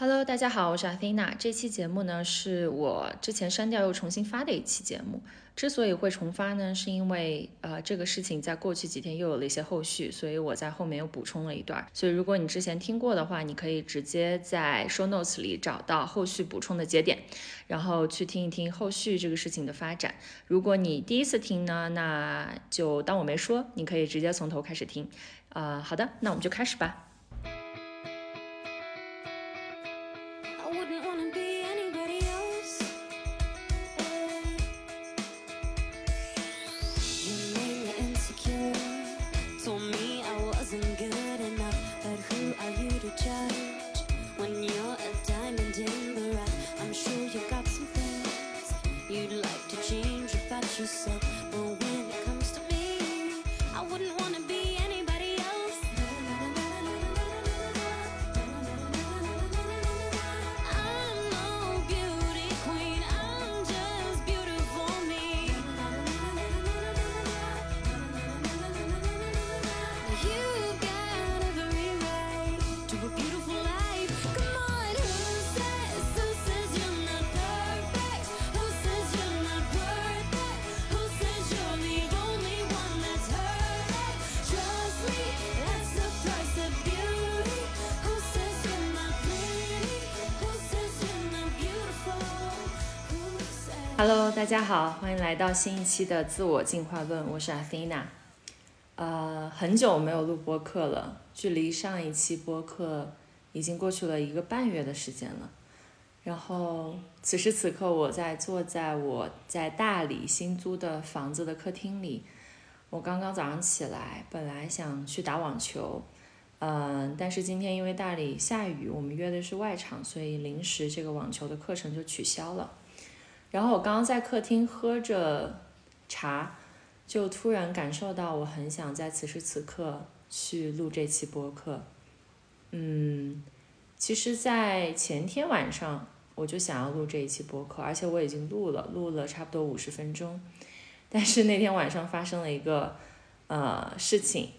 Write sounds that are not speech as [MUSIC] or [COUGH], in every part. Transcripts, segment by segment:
Hello，大家好，我是 Athena。这期节目呢是我之前删掉又重新发的一期节目。之所以会重发呢，是因为呃这个事情在过去几天又有了一些后续，所以我在后面又补充了一段。所以如果你之前听过的话，你可以直接在 Show Notes 里找到后续补充的节点，然后去听一听后续这个事情的发展。如果你第一次听呢，那就当我没说，你可以直接从头开始听。啊，好的，那我们就开始吧。大家好，欢迎来到新一期的自我进化论。我是 Athena。呃，很久没有录播客了，距离上一期播客已经过去了一个半月的时间了。然后此时此刻，我在坐在我在大理新租的房子的客厅里。我刚刚早上起来，本来想去打网球，嗯，但是今天因为大理下雨，我们约的是外场，所以临时这个网球的课程就取消了。然后我刚刚在客厅喝着茶，就突然感受到我很想在此时此刻去录这期播客。嗯，其实，在前天晚上我就想要录这一期播客，而且我已经录了，录了差不多五十分钟。但是那天晚上发生了一个呃事情，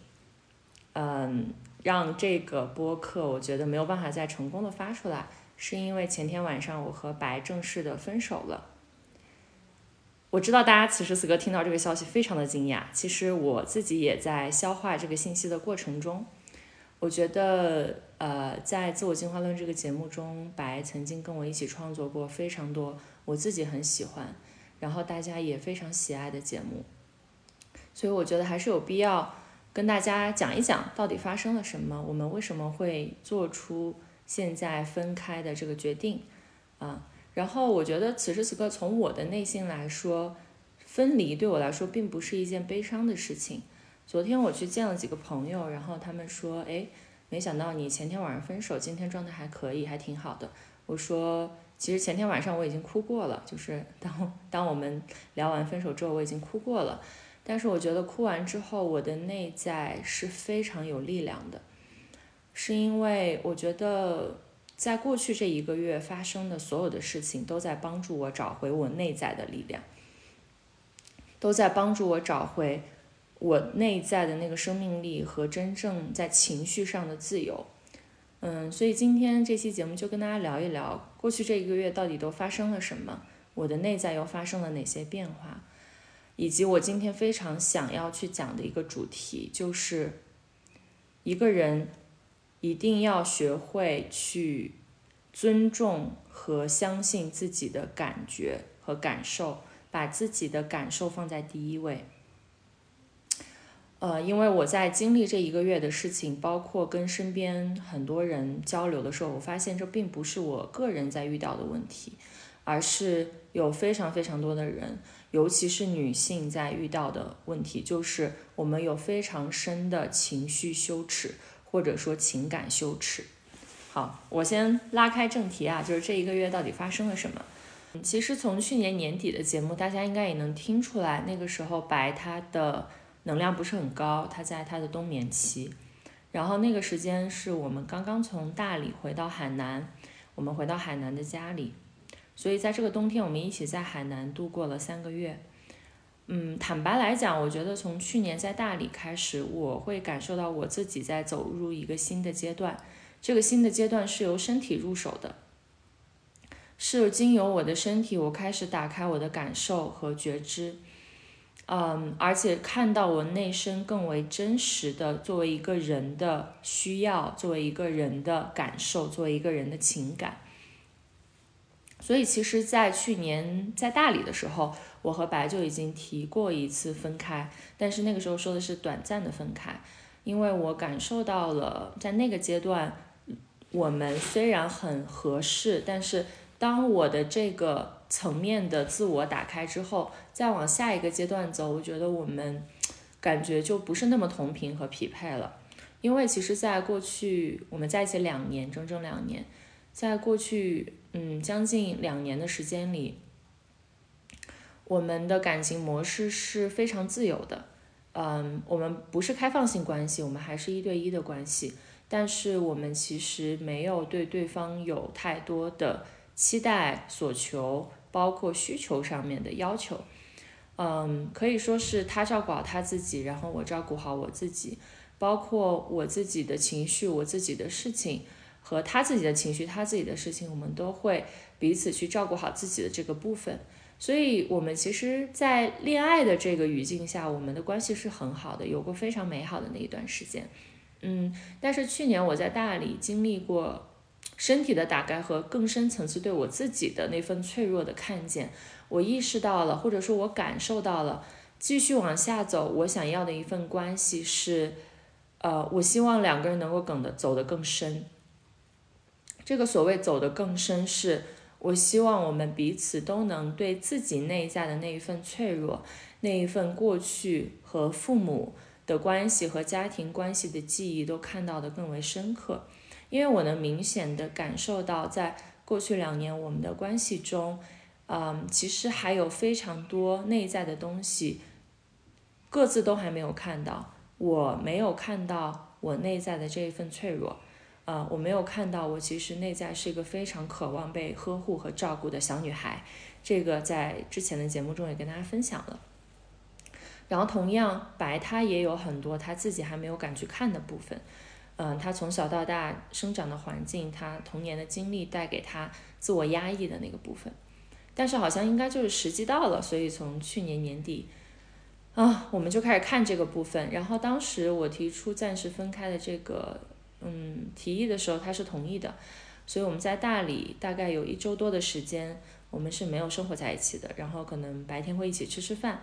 嗯，让这个播客我觉得没有办法再成功的发出来，是因为前天晚上我和白正式的分手了。我知道大家此时此刻听到这个消息非常的惊讶，其实我自己也在消化这个信息的过程中。我觉得，呃，在自我进化论这个节目中，白曾经跟我一起创作过非常多我自己很喜欢，然后大家也非常喜爱的节目，所以我觉得还是有必要跟大家讲一讲到底发生了什么，我们为什么会做出现在分开的这个决定，啊。然后我觉得此时此刻，从我的内心来说，分离对我来说并不是一件悲伤的事情。昨天我去见了几个朋友，然后他们说：“哎，没想到你前天晚上分手，今天状态还可以，还挺好的。”我说：“其实前天晚上我已经哭过了，就是当 [LAUGHS] 当我们聊完分手之后，我已经哭过了。但是我觉得哭完之后，我的内在是非常有力量的，是因为我觉得。”在过去这一个月发生的所有的事情，都在帮助我找回我内在的力量，都在帮助我找回我内在的那个生命力和真正在情绪上的自由。嗯，所以今天这期节目就跟大家聊一聊，过去这一个月到底都发生了什么，我的内在又发生了哪些变化，以及我今天非常想要去讲的一个主题，就是一个人。一定要学会去尊重和相信自己的感觉和感受，把自己的感受放在第一位。呃，因为我在经历这一个月的事情，包括跟身边很多人交流的时候，我发现这并不是我个人在遇到的问题，而是有非常非常多的人，尤其是女性在遇到的问题，就是我们有非常深的情绪羞耻。或者说情感羞耻。好，我先拉开正题啊，就是这一个月到底发生了什么？其实从去年年底的节目，大家应该也能听出来，那个时候白他的能量不是很高，他在他的冬眠期。然后那个时间是我们刚刚从大理回到海南，我们回到海南的家里，所以在这个冬天，我们一起在海南度过了三个月。嗯，坦白来讲，我觉得从去年在大理开始，我会感受到我自己在走入一个新的阶段。这个新的阶段是由身体入手的，是经由我的身体，我开始打开我的感受和觉知。嗯，而且看到我内身更为真实的，作为一个人的需要，作为一个人的感受，作为一个人的情感。所以，其实，在去年在大理的时候，我和白就已经提过一次分开，但是那个时候说的是短暂的分开，因为我感受到了在那个阶段，我们虽然很合适，但是当我的这个。层面的自我打开之后，再往下一个阶段走，我觉得我们感觉就不是那么同频和匹配了。因为其实，在过去我们在一起两年，整整两年，在过去嗯将近两年的时间里，我们的感情模式是非常自由的。嗯，我们不是开放性关系，我们还是一对一的关系，但是我们其实没有对对方有太多的期待、所求。包括需求上面的要求，嗯，可以说是他照顾好他自己，然后我照顾好我自己，包括我自己的情绪、我自己的事情和他自己的情绪、他自己的事情，我们都会彼此去照顾好自己的这个部分。所以，我们其实，在恋爱的这个语境下，我们的关系是很好的，有过非常美好的那一段时间。嗯，但是去年我在大理经历过。身体的打开和更深层次对我自己的那份脆弱的看见，我意识到了，或者说我感受到了，继续往下走，我想要的一份关系是，呃，我希望两个人能够梗的走得更深。这个所谓走得更深，是我希望我们彼此都能对自己内在的那一份脆弱，那一份过去和父母的关系和家庭关系的记忆都看到的更为深刻。因为我能明显的感受到，在过去两年我们的关系中，嗯，其实还有非常多内在的东西，各自都还没有看到。我没有看到我内在的这一份脆弱，呃，我没有看到我其实内在是一个非常渴望被呵护和照顾的小女孩。这个在之前的节目中也跟大家分享了。然后同样，白她也有很多她自己还没有敢去看的部分。嗯，他从小到大生长的环境，他童年的经历带给他自我压抑的那个部分，但是好像应该就是时机到了，所以从去年年底，啊，我们就开始看这个部分。然后当时我提出暂时分开的这个嗯提议的时候，他是同意的，所以我们在大理大概有一周多的时间，我们是没有生活在一起的，然后可能白天会一起吃吃饭。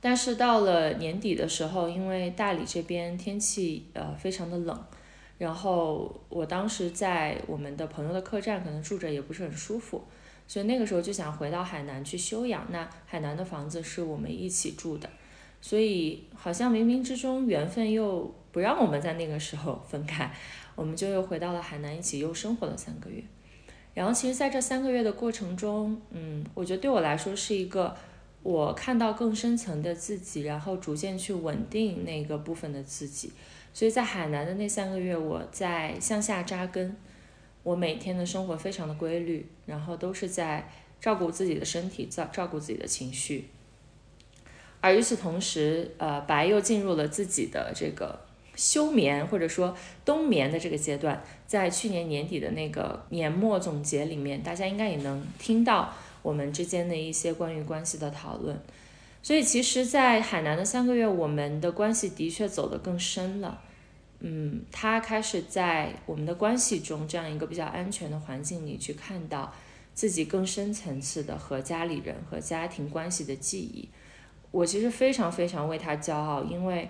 但是到了年底的时候，因为大理这边天气呃非常的冷，然后我当时在我们的朋友的客栈可能住着也不是很舒服，所以那个时候就想回到海南去休养。那海南的房子是我们一起住的，所以好像冥冥之中缘分又不让我们在那个时候分开，我们就又回到了海南一起又生活了三个月。然后其实在这三个月的过程中，嗯，我觉得对我来说是一个。我看到更深层的自己，然后逐渐去稳定那个部分的自己。所以在海南的那三个月，我在向下扎根，我每天的生活非常的规律，然后都是在照顾自己的身体，照照顾自己的情绪。而与此同时，呃，白又进入了自己的这个休眠或者说冬眠的这个阶段。在去年年底的那个年末总结里面，大家应该也能听到。我们之间的一些关于关系的讨论，所以其实，在海南的三个月，我们的关系的确走得更深了。嗯，他开始在我们的关系中这样一个比较安全的环境里，去看到自己更深层次的和家里人和家庭关系的记忆。我其实非常非常为他骄傲，因为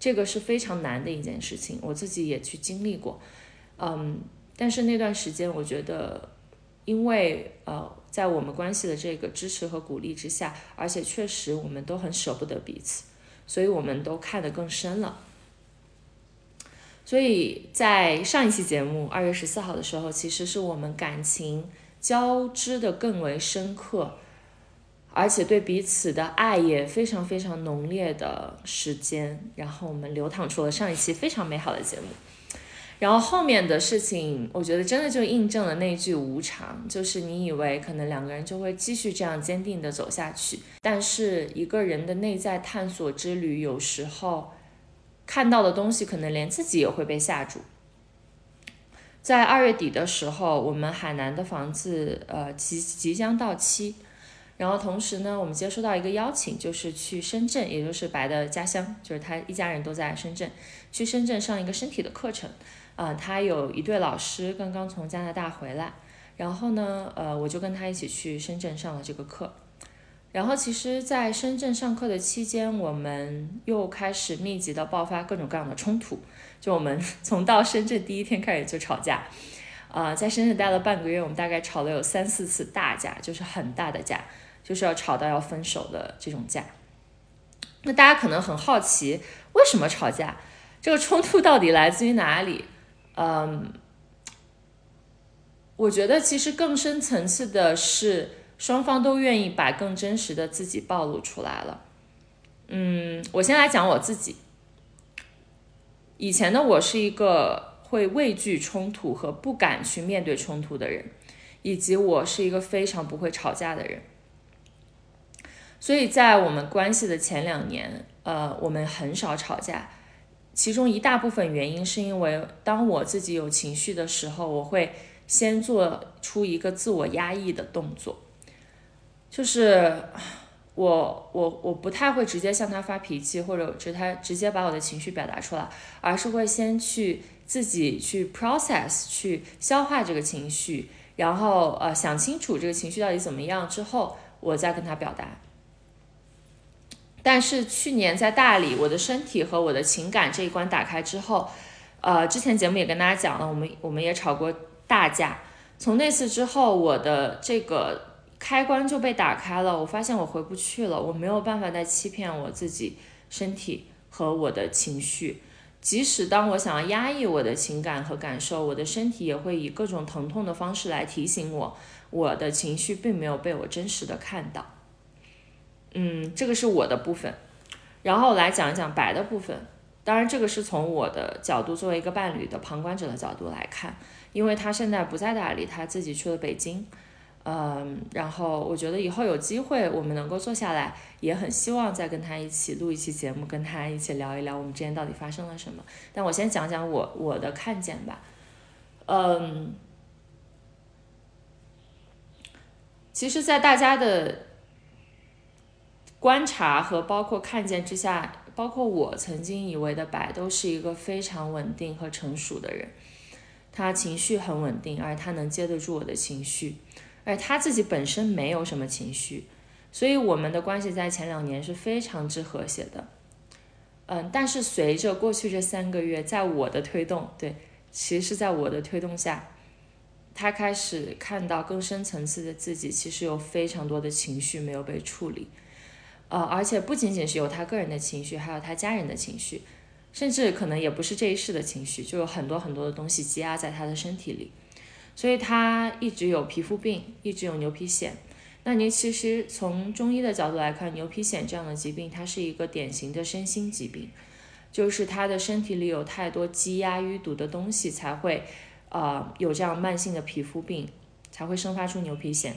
这个是非常难的一件事情，我自己也去经历过。嗯，但是那段时间，我觉得，因为呃。在我们关系的这个支持和鼓励之下，而且确实我们都很舍不得彼此，所以我们都看得更深了。所以在上一期节目二月十四号的时候，其实是我们感情交织的更为深刻，而且对彼此的爱也非常非常浓烈的时间，然后我们流淌出了上一期非常美好的节目。然后后面的事情，我觉得真的就印证了那句无常，就是你以为可能两个人就会继续这样坚定的走下去，但是一个人的内在探索之旅，有时候看到的东西可能连自己也会被吓住。在二月底的时候，我们海南的房子呃即即将到期，然后同时呢，我们接收到一个邀请，就是去深圳，也就是白的家乡，就是他一家人都在深圳，去深圳上一个身体的课程。啊，他有一对老师刚刚从加拿大回来，然后呢，呃，我就跟他一起去深圳上了这个课。然后其实，在深圳上课的期间，我们又开始密集的爆发各种各样的冲突。就我们 [LAUGHS] 从到深圳第一天开始就吵架，啊，在深圳待了半个月，我们大概吵了有三四次大架，就是很大的架，就是要吵到要分手的这种架。那大家可能很好奇，为什么吵架？这个冲突到底来自于哪里？嗯，我觉得其实更深层次的是。双方都愿意把更真实的自己暴露出来了。嗯，我先来讲我自己。以前的我是一个会畏惧冲突和不敢去面对冲突的人，以及我是一个非常不会吵架的人。所以在我们关系的前两年，呃，我们很少吵架。其中一大部分原因是因为当我自己有情绪的时候，我会先做出一个自我压抑的动作。就是我我我不太会直接向他发脾气，或者直他直接把我的情绪表达出来，而是会先去自己去 process 去消化这个情绪，然后呃想清楚这个情绪到底怎么样之后，我再跟他表达。但是去年在大理，我的身体和我的情感这一关打开之后，呃，之前节目也跟大家讲了，我们我们也吵过大架，从那次之后，我的这个。开关就被打开了，我发现我回不去了，我没有办法再欺骗我自己身体和我的情绪，即使当我想要压抑我的情感和感受，我的身体也会以各种疼痛的方式来提醒我，我的情绪并没有被我真实的看到。嗯，这个是我的部分，然后来讲一讲白的部分。当然，这个是从我的角度，作为一个伴侣的旁观者的角度来看，因为他现在不在大理，他自己去了北京。嗯，然后我觉得以后有机会我们能够坐下来，也很希望再跟他一起录一期节目，跟他一起聊一聊我们之间到底发生了什么。但我先讲讲我我的看见吧。嗯，其实，在大家的观察和包括看见之下，包括我曾经以为的白都是一个非常稳定和成熟的人，他情绪很稳定，而他能接得住我的情绪。而他自己本身没有什么情绪，所以我们的关系在前两年是非常之和谐的。嗯，但是随着过去这三个月，在我的推动，对，其实是在我的推动下，他开始看到更深层次的自己，其实有非常多的情绪没有被处理。呃，而且不仅仅是有他个人的情绪，还有他家人的情绪，甚至可能也不是这一世的情绪，就有很多很多的东西积压在他的身体里。所以他一直有皮肤病，一直有牛皮癣。那您其实从中医的角度来看，牛皮癣这样的疾病，它是一个典型的身心疾病，就是他的身体里有太多积压淤堵的东西，才会呃有这样慢性的皮肤病，才会生发出牛皮癣。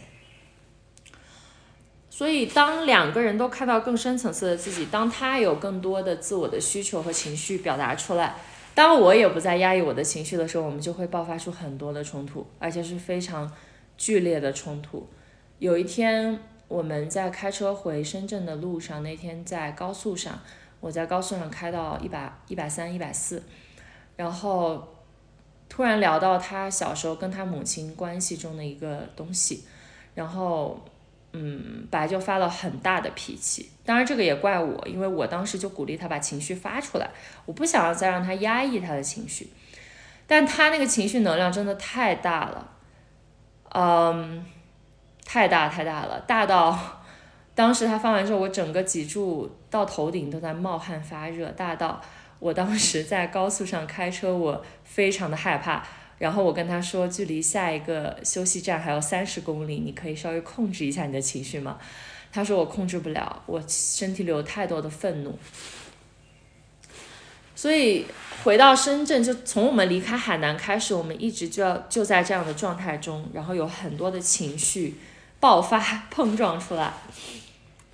所以当两个人都看到更深层次的自己，当他有更多的自我的需求和情绪表达出来。当我也不再压抑我的情绪的时候，我们就会爆发出很多的冲突，而且是非常剧烈的冲突。有一天，我们在开车回深圳的路上，那天在高速上，我在高速上开到一百一百三、一百四，然后突然聊到他小时候跟他母亲关系中的一个东西，然后。嗯，白就发了很大的脾气，当然这个也怪我，因为我当时就鼓励他把情绪发出来，我不想要再让他压抑他的情绪，但他那个情绪能量真的太大了，嗯，太大太大了，大到当时他发完之后，我整个脊柱到头顶都在冒汗发热，大到我当时在高速上开车，我非常的害怕。然后我跟他说，距离下一个休息站还有三十公里，你可以稍微控制一下你的情绪吗？他说我控制不了，我身体里有太多的愤怒。所以回到深圳，就从我们离开海南开始，我们一直就要就在这样的状态中，然后有很多的情绪爆发 [LAUGHS] 碰撞出来。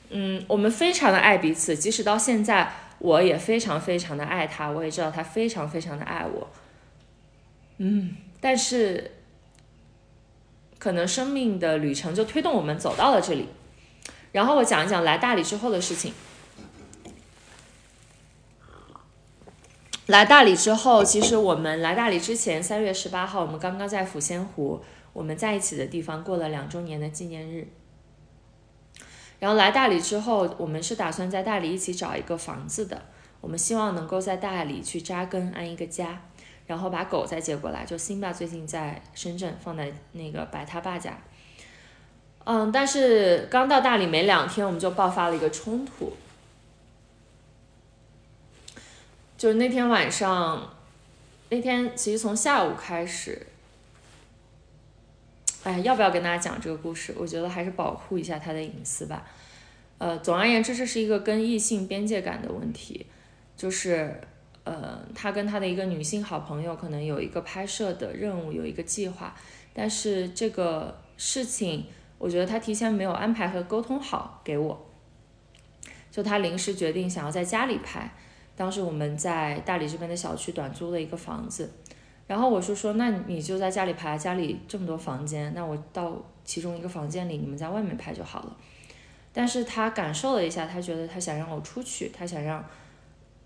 嗯，我们非常的爱彼此，即使到现在，我也非常非常的爱他，我也知道他非常非常的爱我。嗯，但是可能生命的旅程就推动我们走到了这里。然后我讲一讲来大理之后的事情。来大理之后，其实我们来大理之前，三月十八号，我们刚刚在抚仙湖我们在一起的地方过了两周年的纪念日。然后来大理之后，我们是打算在大理一起找一个房子的。我们希望能够在大理去扎根安一个家，然后把狗再接过来。就辛巴最近在深圳，放在那个白他爸家。嗯，但是刚到大理没两天，我们就爆发了一个冲突。就是那天晚上，那天其实从下午开始，哎，要不要跟大家讲这个故事？我觉得还是保护一下他的隐私吧。呃，总而言之，这是一个跟异性边界感的问题。就是，呃，他跟他的一个女性好朋友可能有一个拍摄的任务，有一个计划，但是这个事情，我觉得他提前没有安排和沟通好给我，就他临时决定想要在家里拍。当时我们在大理这边的小区短租了一个房子，然后我就说，那你就在家里拍，家里这么多房间，那我到其中一个房间里，你们在外面拍就好了。但是他感受了一下，他觉得他想让我出去，他想让，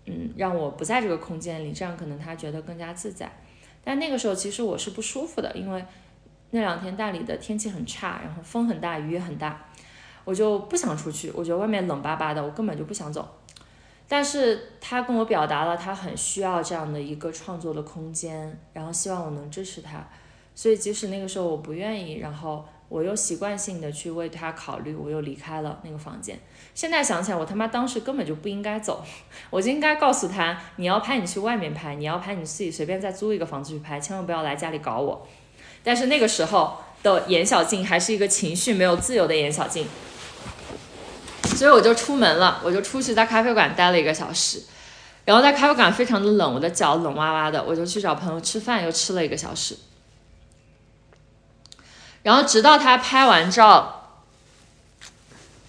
嗯，让我不在这个空间里，这样可能他觉得更加自在。但那个时候其实我是不舒服的，因为那两天大理的天气很差，然后风很大，雨也很大，我就不想出去，我觉得外面冷巴巴的，我根本就不想走。但是他跟我表达了他很需要这样的一个创作的空间，然后希望我能支持他，所以即使那个时候我不愿意，然后我又习惯性的去为他考虑，我又离开了那个房间。现在想起来，我他妈当时根本就不应该走，[LAUGHS] 我就应该告诉他，你要拍你去外面拍，你要拍你自己随便再租一个房子去拍，千万不要来家里搞我。但是那个时候的严小静还是一个情绪没有自由的严小静。所以我就出门了，我就出去在咖啡馆待了一个小时，然后在咖啡馆非常的冷，我的脚冷哇哇的，我就去找朋友吃饭，又吃了一个小时，然后直到他拍完照，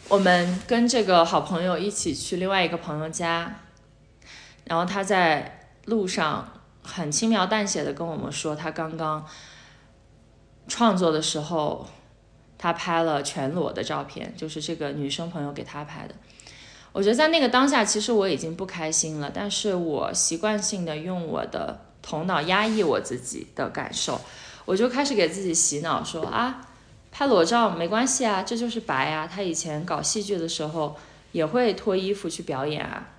我们跟这个好朋友一起去另外一个朋友家，然后他在路上很轻描淡写的跟我们说，他刚刚创作的时候。他拍了全裸的照片，就是这个女生朋友给他拍的。我觉得在那个当下，其实我已经不开心了，但是我习惯性的用我的头脑压抑我自己的感受，我就开始给自己洗脑说啊，拍裸照没关系啊，这就是白啊。他以前搞戏剧的时候也会脱衣服去表演啊，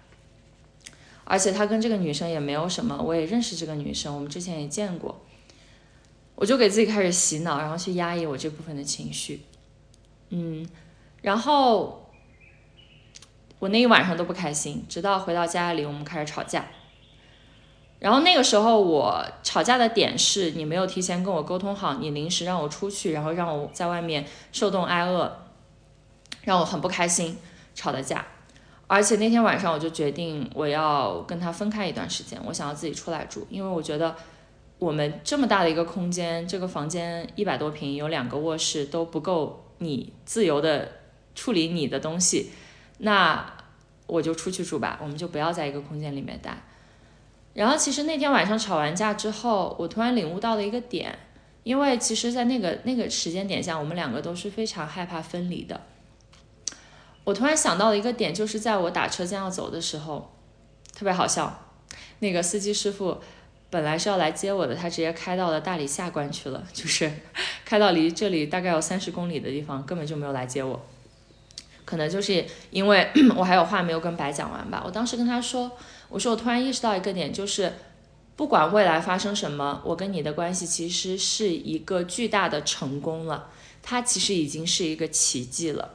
而且他跟这个女生也没有什么，我也认识这个女生，我们之前也见过。我就给自己开始洗脑，然后去压抑我这部分的情绪，嗯，然后我那一晚上都不开心，直到回到家里，我们开始吵架。然后那个时候我吵架的点是你没有提前跟我沟通好，你临时让我出去，然后让我在外面受冻挨饿，让我很不开心，吵的架。而且那天晚上我就决定我要跟他分开一段时间，我想要自己出来住，因为我觉得。我们这么大的一个空间，这个房间一百多平，有两个卧室都不够你自由的处理你的东西，那我就出去住吧，我们就不要在一个空间里面待。然后其实那天晚上吵完架之后，我突然领悟到了一个点，因为其实，在那个那个时间点下，我们两个都是非常害怕分离的。我突然想到了一个点，就是在我打车将要走的时候，特别好笑，那个司机师傅。本来是要来接我的，他直接开到了大理下关去了，就是开到离这里大概有三十公里的地方，根本就没有来接我。可能就是因为 [CLEARS THROAT] 我还有话没有跟白讲完吧。我当时跟他说，我说我突然意识到一个点，就是不管未来发生什么，我跟你的关系其实是一个巨大的成功了，它其实已经是一个奇迹了。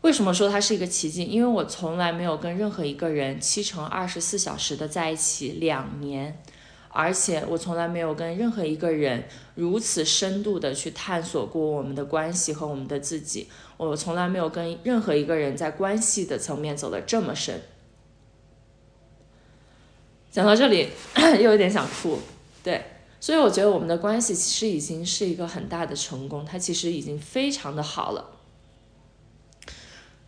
为什么说它是一个奇迹？因为我从来没有跟任何一个人七乘二十四小时的在一起两年，而且我从来没有跟任何一个人如此深度的去探索过我们的关系和我们的自己。我从来没有跟任何一个人在关系的层面走得这么深。讲到这里 [CLEARS THROAT] 又有点想哭，对，所以我觉得我们的关系其实已经是一个很大的成功，它其实已经非常的好了。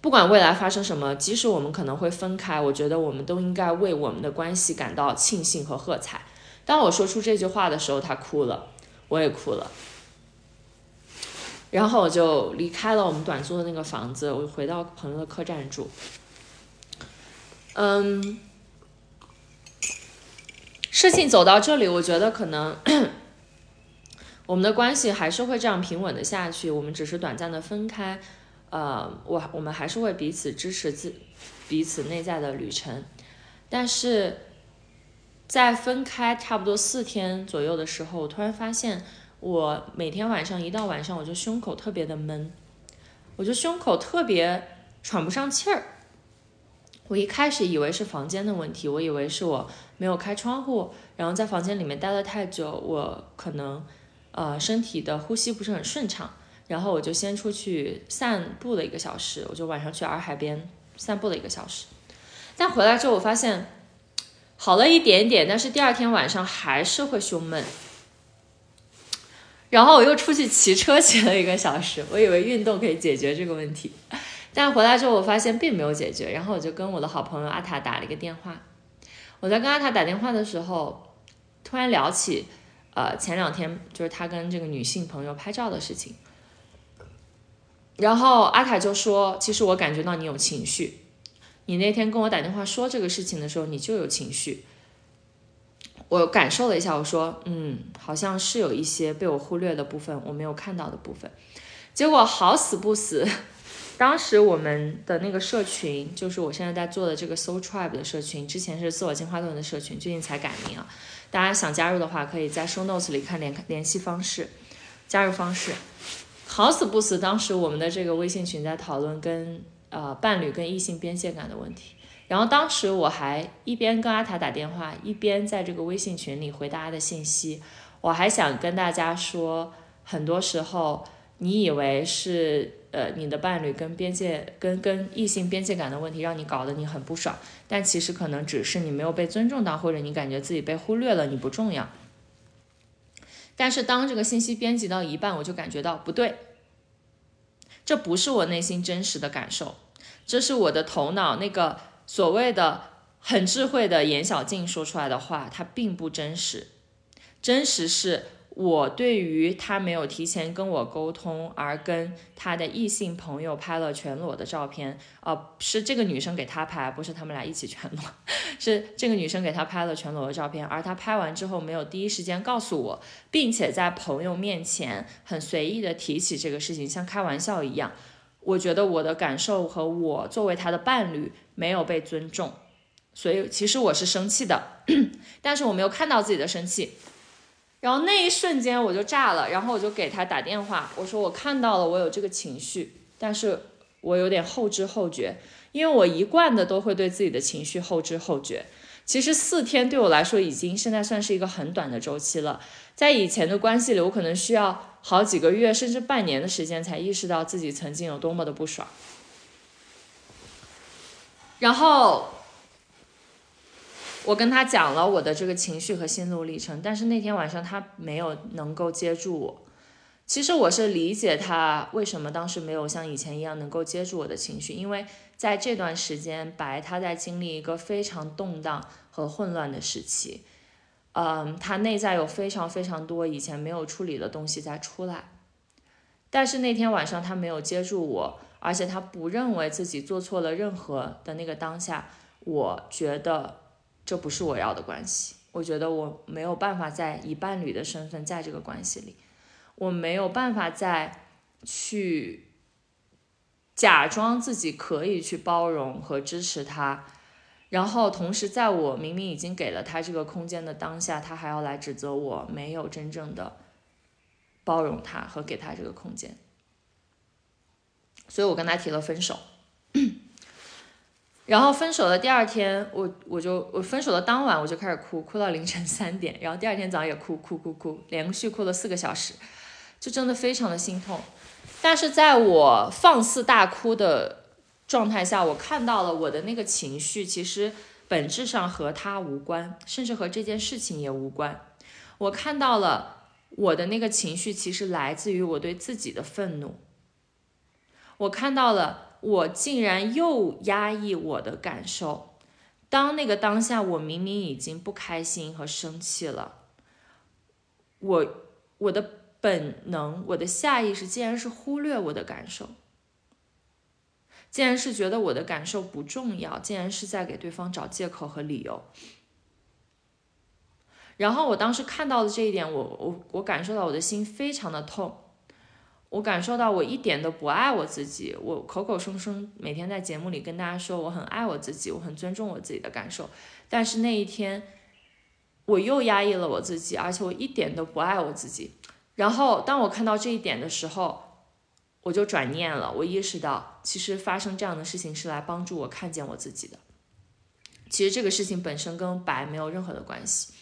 不管未来发生什么，即使我们可能会分开，我觉得我们都应该为我们的关系感到庆幸和喝彩。当我说出这句话的时候，他哭了，我也哭了。然后我就离开了我们短租的那个房子，我回到朋友的客栈住。嗯，事情走到这里，我觉得可能我们的关系还是会这样平稳的下去。我们只是短暂的分开，呃，我我们还是会彼此支持自彼此内在的旅程。但是在分开差不多四天左右的时候，我突然发现。我每天晚上一到晚上，我就胸口特别的闷，我就胸口特别喘不上气儿。我一开始以为是房间的问题，我以为是我没有开窗户，然后在房间里面待了太久，我可能呃身体的呼吸不是很顺畅，然后我就先出去散步了一个小时，我就晚上去洱海边散步了一个小时。但回来之后我发现好了一点点，但是第二天晚上还是会胸闷。然后我又出去骑车骑了一个小时，我以为运动可以解决这个问题，但回来之后我发现并没有解决。然后我就跟我的好朋友阿塔打了一个电话。我在跟阿塔打电话的时候，突然聊起，呃，前两天就是他跟这个女性朋友拍照的事情。然后阿塔就说：“其实我感觉到你有情绪，你那天跟我打电话说这个事情的时候，你就有情绪。”我感受了一下，我说，嗯，好像是有一些被我忽略的部分，我没有看到的部分。结果好死不死，当时我们的那个社群，就是我现在在做的这个 Soul Tribe 的社群，之前是自我进化论的社群，最近才改名啊。大家想加入的话，可以在 Show Notes 里看联联系方式、加入方式。好死不死，当时我们的这个微信群在讨论跟呃伴侣跟异性边界感的问题。然后当时我还一边跟阿塔打电话，一边在这个微信群里回大家的信息。我还想跟大家说，很多时候你以为是呃你的伴侣跟边界跟跟异性边界感的问题让你搞得你很不爽，但其实可能只是你没有被尊重到，或者你感觉自己被忽略了，你不重要。但是当这个信息编辑到一半，我就感觉到不对，这不是我内心真实的感受，这是我的头脑那个。所谓的很智慧的严小静说出来的话，它并不真实。真实是我对于他没有提前跟我沟通，而跟他的异性朋友拍了全裸的照片。呃，是这个女生给他拍，不是他们俩一起全裸，[LAUGHS] 是这个女生给他拍了全裸的照片。而他拍完之后没有第一时间告诉我，并且在朋友面前很随意的提起这个事情，像开玩笑一样。我觉得我的感受和我作为他的伴侣。没有被尊重，所以其实我是生气的，[COUGHS] 但是我没有看到自己的生气，然后那一瞬间我就炸了，然后我就给他打电话，我说我看到了，我有这个情绪，但是我有点后知后觉，因为我一贯的都会对自己的情绪后知后觉。其实四天对我来说已经现在算是一个很短的周期了，在以前的关系里，我可能需要好几个月甚至半年的时间才意识到自己曾经有多么的不爽。然后我跟他讲了我的这个情绪和心路历程，但是那天晚上他没有能够接住我。其实我是理解他为什么当时没有像以前一样能够接住我的情绪，因为在这段时间，白他在经历一个非常动荡和混乱的时期，嗯，他内在有非常非常多以前没有处理的东西在出来。但是那天晚上他没有接住我。而且他不认为自己做错了任何的那个当下，我觉得这不是我要的关系。我觉得我没有办法在以伴侣的身份在这个关系里，我没有办法再去假装自己可以去包容和支持他，然后同时在我明明已经给了他这个空间的当下，他还要来指责我没有真正的包容他和给他这个空间。所以我跟他提了分手，然后分手的第二天，我我就我分手的当晚我就开始哭，哭到凌晨三点，然后第二天早上也哭哭哭哭，连续哭了四个小时，就真的非常的心痛。但是在我放肆大哭的状态下，我看到了我的那个情绪，其实本质上和他无关，甚至和这件事情也无关。我看到了我的那个情绪，其实来自于我对自己的愤怒。我看到了我竟然又压抑我的感受。当那个当下，我明明已经不开心和生气了，我我的本能，我的下意识竟然是忽略我的感受，竟然是觉得我的感受不重要，竟然是在给对方找借口和理由。然后我当时看到了这一点，我我我感受到我的心非常的痛。我感受到我一点都不爱我自己，我口口声声每天在节目里跟大家说我很爱我自己，我很尊重我自己的感受，但是那一天我又压抑了我自己，而且我一点都不爱我自己。然后当我看到这一点的时候，我就转念了，我意识到其实发生这样的事情是来帮助我看见我自己的。其实这个事情本身跟白没有任何的关系。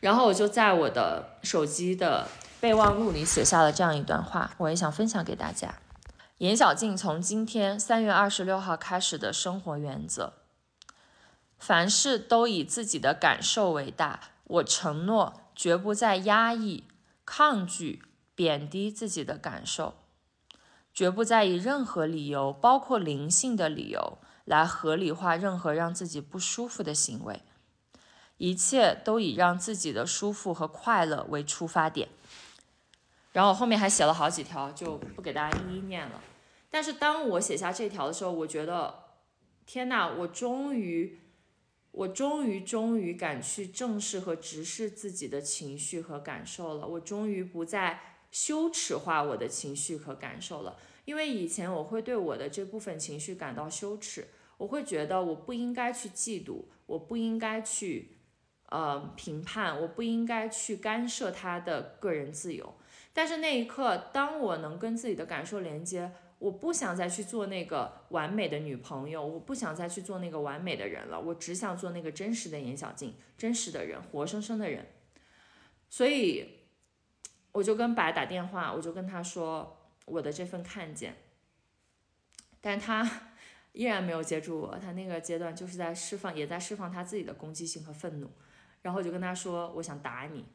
然后我就在我的手机的。备忘录里写下了这样一段话，我也想分享给大家。严小静从今天三月二十六号开始的生活原则：凡事都以自己的感受为大。我承诺绝不再压抑、抗拒、贬低自己的感受，绝不再以任何理由，包括灵性的理由，来合理化任何让自己不舒服的行为。一切都以让自己的舒服和快乐为出发点。然后后面还写了好几条，就不给大家一一念了。但是当我写下这条的时候，我觉得，天呐，我终于，我终于终于敢去正视和直视自己的情绪和感受了。我终于不再羞耻化我的情绪和感受了。因为以前我会对我的这部分情绪感到羞耻，我会觉得我不应该去嫉妒，我不应该去，呃，评判，我不应该去干涉他的个人自由。但是那一刻，当我能跟自己的感受连接，我不想再去做那个完美的女朋友，我不想再去做那个完美的人了，我只想做那个真实的严小静，真实的人，活生生的人。所以，我就跟白打电话，我就跟他说我的这份看见，但他依然没有接住我，他那个阶段就是在释放，也在释放他自己的攻击性和愤怒。然后我就跟他说，我想打你。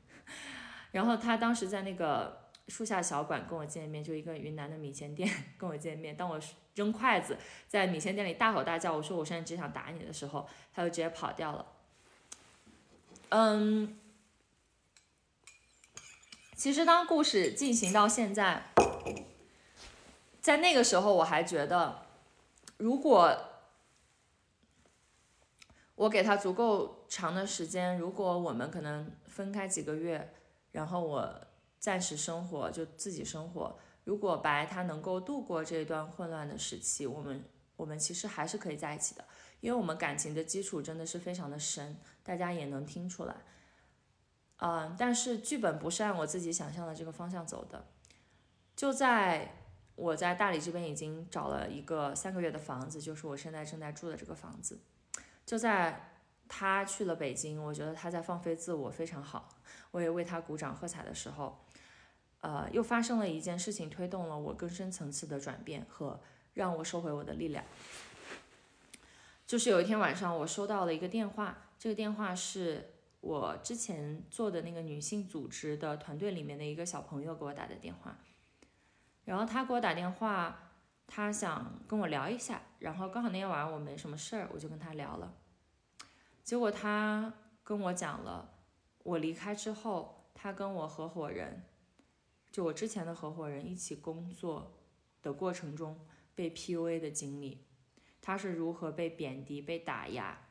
[LAUGHS] 然后他当时在那个。树下小馆跟我见面，就一个云南的米线店 [LAUGHS] 跟我见面。当我扔筷子在米线店里大吼大叫，我说我现在只想打你的时候，他就直接跑掉了。嗯，其实当故事进行到现在，在那个时候我还觉得，如果我给他足够长的时间，如果我们可能分开几个月，然后我。暂时生活就自己生活。如果白他能够度过这段混乱的时期，我们我们其实还是可以在一起的，因为我们感情的基础真的是非常的深，大家也能听出来。嗯，但是剧本不是按我自己想象的这个方向走的。就在我在大理这边已经找了一个三个月的房子，就是我现在正在住的这个房子。就在他去了北京，我觉得他在放飞自我非常好，我也为他鼓掌喝彩的时候。呃，又发生了一件事情，推动了我更深层次的转变和让我收回我的力量。就是有一天晚上，我收到了一个电话，这个电话是我之前做的那个女性组织的团队里面的一个小朋友给我打的电话。然后他给我打电话，他想跟我聊一下，然后刚好那天晚上我没什么事儿，我就跟他聊了。结果他跟我讲了我离开之后，他跟我合伙人。就我之前的合伙人一起工作的过程中被 PUA 的经历，他是如何被贬低、被打压，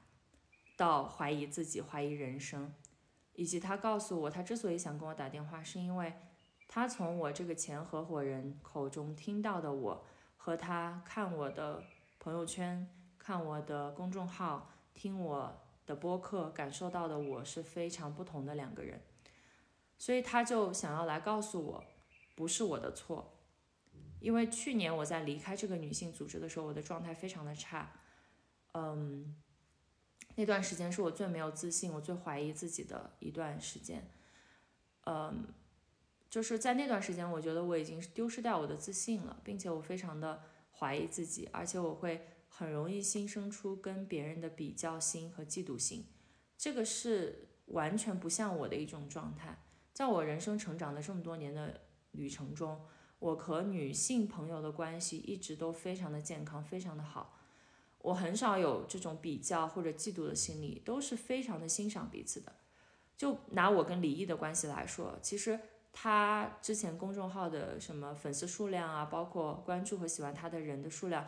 到怀疑自己、怀疑人生，以及他告诉我，他之所以想跟我打电话，是因为他从我这个前合伙人口中听到的我和他看我的朋友圈、看我的公众号、听我的播客感受到的我是非常不同的两个人。所以他就想要来告诉我，不是我的错，因为去年我在离开这个女性组织的时候，我的状态非常的差，嗯，那段时间是我最没有自信、我最怀疑自己的一段时间，嗯，就是在那段时间，我觉得我已经丢失掉我的自信了，并且我非常的怀疑自己，而且我会很容易心生出跟别人的比较心和嫉妒心，这个是完全不像我的一种状态。在我人生成长的这么多年的旅程中，我和女性朋友的关系一直都非常的健康，非常的好。我很少有这种比较或者嫉妒的心理，都是非常的欣赏彼此的。就拿我跟李毅的关系来说，其实他之前公众号的什么粉丝数量啊，包括关注和喜欢他的人的数量，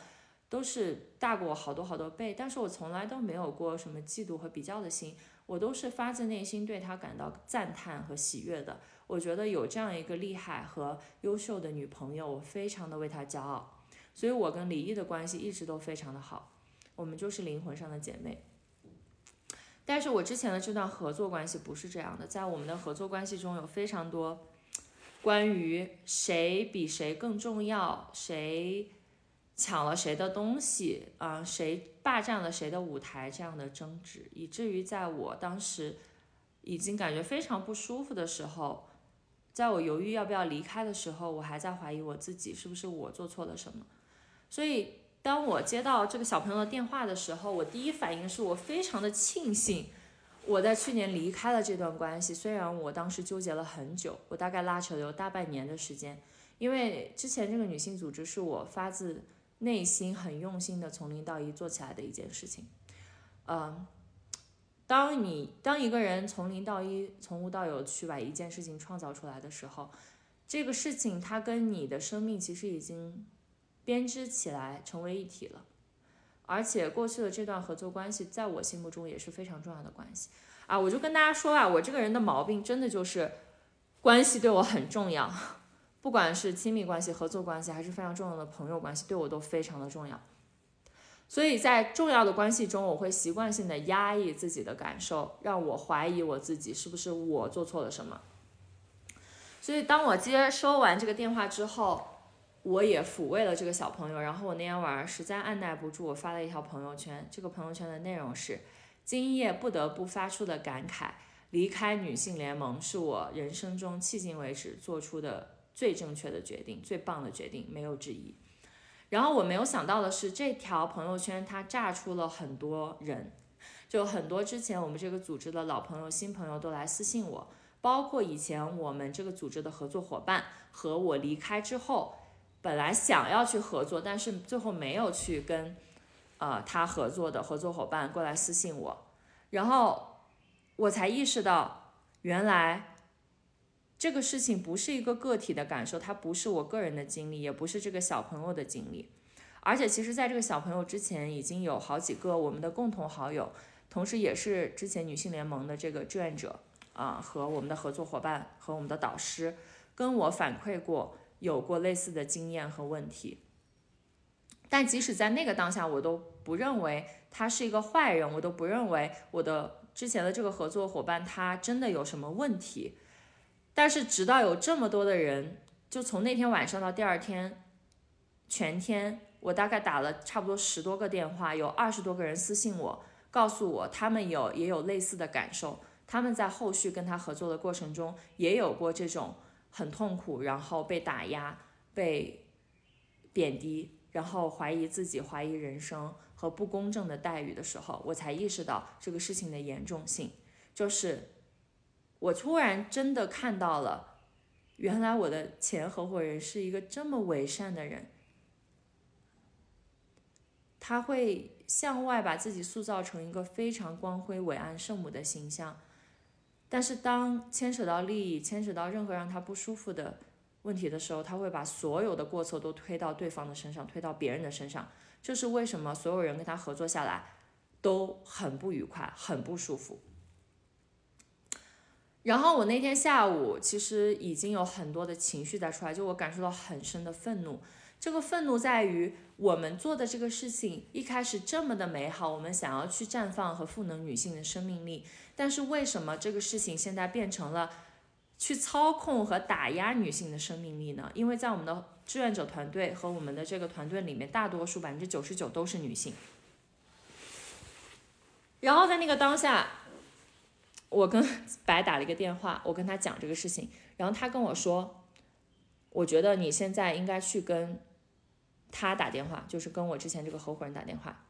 都是大过我好多好多倍。但是我从来都没有过什么嫉妒和比较的心，我都是发自内心对他感到赞叹和喜悦的。我觉得有这样一个厉害和优秀的女朋友，我非常的为她骄傲。所以我跟李毅的关系一直都非常的好，我们就是灵魂上的姐妹。但是我之前的这段合作关系不是这样的，在我们的合作关系中有非常多关于谁比谁更重要，谁抢了谁的东西啊，谁霸占了谁的舞台这样的争执，以至于在我当时已经感觉非常不舒服的时候，在我犹豫要不要离开的时候，我还在怀疑我自己是不是我做错了什么，所以。当我接到这个小朋友的电话的时候，我第一反应是我非常的庆幸，我在去年离开了这段关系。虽然我当时纠结了很久，我大概拉扯了有大半年的时间，因为之前这个女性组织是我发自内心很用心的从零到一做起来的一件事情。嗯，当你当一个人从零到一、从无到有去把一件事情创造出来的时候，这个事情它跟你的生命其实已经。编织起来成为一体了，而且过去的这段合作关系，在我心目中也是非常重要的关系啊！我就跟大家说啊，我这个人的毛病真的就是关系对我很重要，[LAUGHS] 不管是亲密关系、合作关系，还是非常重要的朋友关系，对我都非常的重要。所以在重要的关系中，我会习惯性的压抑自己的感受，让我怀疑我自己是不是我做错了什么。所以当我接收完这个电话之后，我也抚慰了这个小朋友，然后我那天晚上实在按耐不住，我发了一条朋友圈。这个朋友圈的内容是：今夜不得不发出的感慨，离开女性联盟是我人生中迄今为止做出的最正确的决定，最棒的决定，没有之一。然后我没有想到的是，这条朋友圈它炸出了很多人，就很多之前我们这个组织的老朋友、新朋友都来私信我，包括以前我们这个组织的合作伙伴和我离开之后。本来想要去合作，但是最后没有去跟，呃，他合作的合作伙伴过来私信我，然后我才意识到，原来这个事情不是一个个体的感受，它不是我个人的经历，也不是这个小朋友的经历，而且其实在这个小朋友之前，已经有好几个我们的共同好友，同时也是之前女性联盟的这个志愿者啊，和我们的合作伙伴和我们的导师跟我反馈过。有过类似的经验和问题，但即使在那个当下，我都不认为他是一个坏人，我都不认为我的之前的这个合作伙伴他真的有什么问题。但是直到有这么多的人，就从那天晚上到第二天，全天我大概打了差不多十多个电话，有二十多个人私信我，告诉我他们有也有类似的感受，他们在后续跟他合作的过程中也有过这种。很痛苦，然后被打压、被贬低，然后怀疑自己、怀疑人生和不公正的待遇的时候，我才意识到这个事情的严重性。就是我突然真的看到了，原来我的前合伙人是一个这么伪善的人，他会向外把自己塑造成一个非常光辉、伟岸、圣母的形象。但是当牵扯到利益、牵扯到任何让他不舒服的问题的时候，他会把所有的过错都推到对方的身上，推到别人的身上。这是为什么所有人跟他合作下来都很不愉快、很不舒服。然后我那天下午其实已经有很多的情绪在出来，就我感受到很深的愤怒。这个愤怒在于我们做的这个事情一开始这么的美好，我们想要去绽放和赋能女性的生命力，但是为什么这个事情现在变成了去操控和打压女性的生命力呢？因为在我们的志愿者团队和我们的这个团队里面，大多数百分之九十九都是女性。然后在那个当下，我跟 [LAUGHS] 白打了一个电话，我跟他讲这个事情，然后他跟我说，我觉得你现在应该去跟。他打电话就是跟我之前这个合伙人打电话，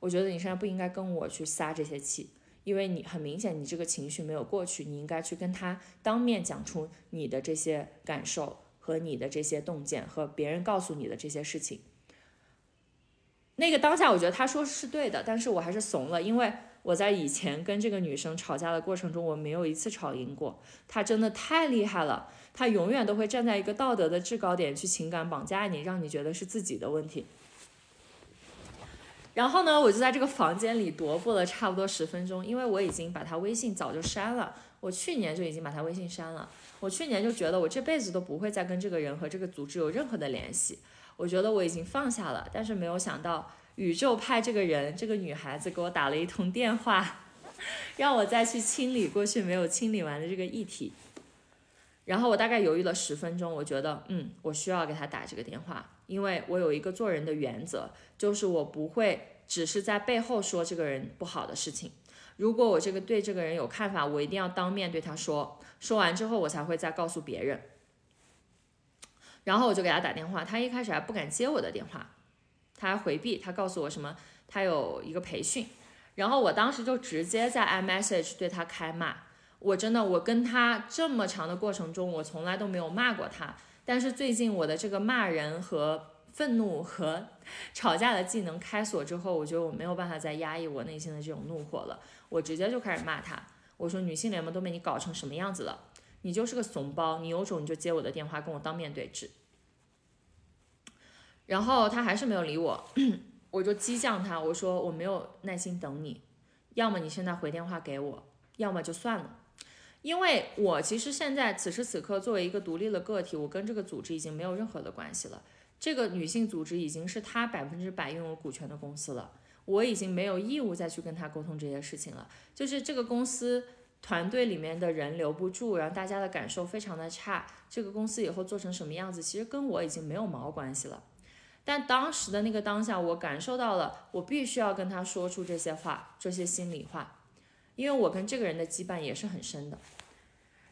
我觉得你现在不应该跟我去撒这些气，因为你很明显你这个情绪没有过去，你应该去跟他当面讲出你的这些感受和你的这些洞见和别人告诉你的这些事情。那个当下，我觉得他说是对的，但是我还是怂了，因为我在以前跟这个女生吵架的过程中，我没有一次吵赢过。她真的太厉害了，她永远都会站在一个道德的制高点去情感绑架你，让你觉得是自己的问题。然后呢，我就在这个房间里踱步了差不多十分钟，因为我已经把她微信早就删了，我去年就已经把她微信删了。我去年就觉得我这辈子都不会再跟这个人和这个组织有任何的联系。我觉得我已经放下了，但是没有想到宇宙派这个人，这个女孩子给我打了一通电话，[LAUGHS] 让我再去清理过去没有清理完的这个议题。然后我大概犹豫了十分钟，我觉得，嗯，我需要给他打这个电话，因为我有一个做人的原则，就是我不会只是在背后说这个人不好的事情。如果我这个对这个人有看法，我一定要当面对他说，说完之后我才会再告诉别人。然后我就给他打电话，他一开始还不敢接我的电话，他回避，他告诉我什么，他有一个培训，然后我当时就直接在 iMessage 对他开骂，我真的，我跟他这么长的过程中，我从来都没有骂过他，但是最近我的这个骂人和愤怒和 [LAUGHS] 吵架的技能开锁之后，我觉得我没有办法再压抑我内心的这种怒火了，我直接就开始骂他，我说女性联盟都被你搞成什么样子了。你就是个怂包，你有种你就接我的电话，跟我当面对质。然后他还是没有理我，我就激将他，我说我没有耐心等你，要么你现在回电话给我，要么就算了。因为我其实现在此时此刻作为一个独立的个体，我跟这个组织已经没有任何的关系了。这个女性组织已经是他百分之百拥有股权的公司了，我已经没有义务再去跟他沟通这些事情了。就是这个公司。团队里面的人留不住，然后大家的感受非常的差。这个公司以后做成什么样子，其实跟我已经没有毛关系了。但当时的那个当下，我感受到了，我必须要跟他说出这些话，这些心里话，因为我跟这个人的羁绊也是很深的。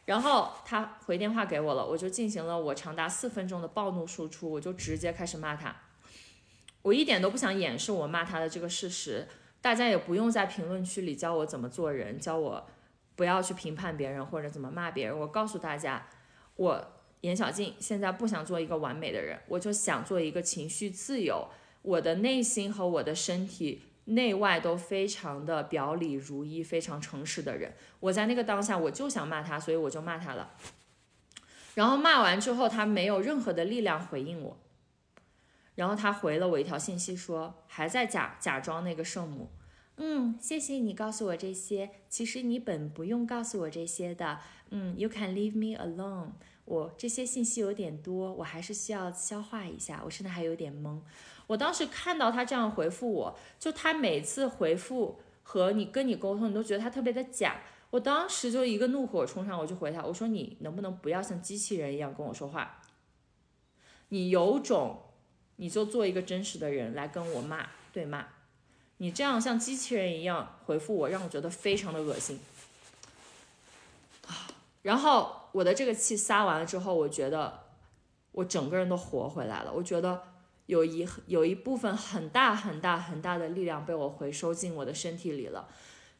然后他回电话给我了，我就进行了我长达四分钟的暴怒输出，我就直接开始骂他。我一点都不想掩饰我骂他的这个事实，大家也不用在评论区里教我怎么做人，教我。不要去评判别人或者怎么骂别人。我告诉大家，我严小静现在不想做一个完美的人，我就想做一个情绪自由，我的内心和我的身体内外都非常的表里如一，非常诚实的人。我在那个当下我就想骂他，所以我就骂他了。然后骂完之后，他没有任何的力量回应我。然后他回了我一条信息说，还在假假装那个圣母。嗯，谢谢你告诉我这些。其实你本不用告诉我这些的。嗯，You can leave me alone。我这些信息有点多，我还是需要消化一下。我现在还有点懵。我当时看到他这样回复我，就他每次回复和你跟你沟通，你都觉得他特别的假。我当时就一个怒火冲上，我就回他，我说你能不能不要像机器人一样跟我说话？你有种，你就做一个真实的人来跟我骂对骂。你这样像机器人一样回复我，让我觉得非常的恶心！然后我的这个气撒完了之后，我觉得我整个人都活回来了。我觉得有一有一部分很大很大很大的力量被我回收进我的身体里了，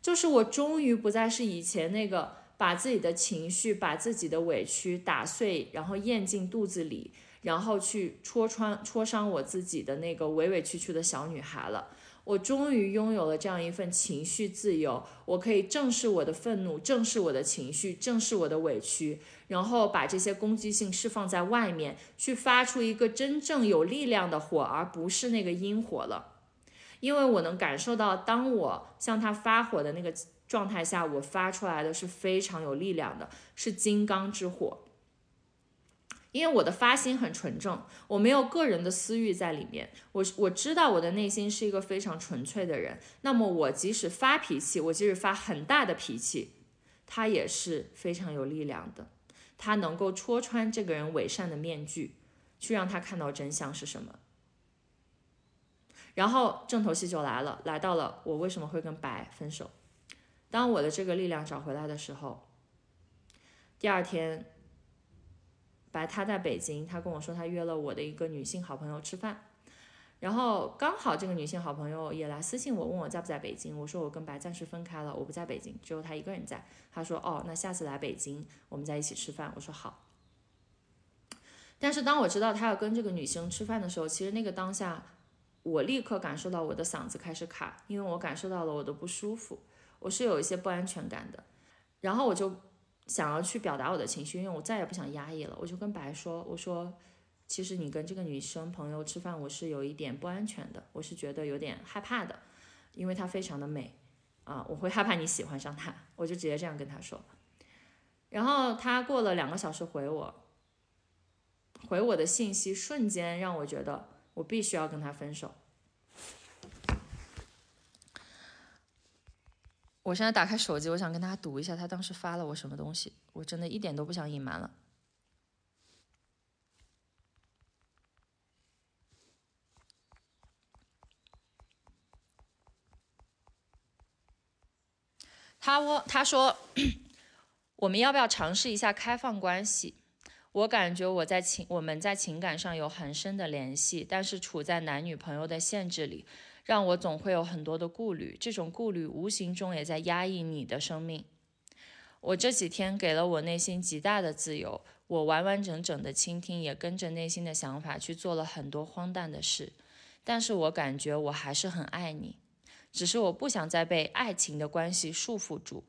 就是我终于不再是以前那个把自己的情绪、把自己的委屈打碎，然后咽进肚子里，然后去戳穿、戳伤我自己的那个委委屈屈的小女孩了。我终于拥有了这样一份情绪自由，我可以正视我的愤怒，正视我的情绪，正视我的委屈，然后把这些攻击性释放在外面，去发出一个真正有力量的火，而不是那个阴火了。因为我能感受到，当我向他发火的那个状态下，我发出来的是非常有力量的，是金刚之火。因为我的发心很纯正，我没有个人的私欲在里面。我我知道我的内心是一个非常纯粹的人。那么我即使发脾气，我即使发很大的脾气，他也是非常有力量的。他能够戳穿这个人伪善的面具，去让他看到真相是什么。然后正头戏就来了，来到了我为什么会跟白分手。当我的这个力量找回来的时候，第二天。白他在北京，他跟我说他约了我的一个女性好朋友吃饭，然后刚好这个女性好朋友也来私信我，问我在不在北京。我说我跟白暂时分开了，我不在北京，只有他一个人在。他说哦，那下次来北京我们在一起吃饭。我说好。但是当我知道他要跟这个女生吃饭的时候，其实那个当下，我立刻感受到我的嗓子开始卡，因为我感受到了我的不舒服，我是有一些不安全感的。然后我就想要去表达我的情绪，因为我再也不想压抑了。我就跟白说：“我说，其实你跟这个女生朋友吃饭，我是有一点不安全的，我是觉得有点害怕的，因为她非常的美啊，我会害怕你喜欢上她。”我就直接这样跟他说。然后他过了两个小时回我。回我的信息瞬间让我觉得我必须要跟他分手。我现在打开手机，我想跟他读一下他当时发了我什么东西。我真的一点都不想隐瞒了。他我他说，我们要不要尝试一下开放关系？我感觉我在情我们在情感上有很深的联系，但是处在男女朋友的限制里，让我总会有很多的顾虑。这种顾虑无形中也在压抑你的生命。我这几天给了我内心极大的自由，我完完整整的倾听，也跟着内心的想法去做了很多荒诞的事。但是我感觉我还是很爱你，只是我不想再被爱情的关系束缚住。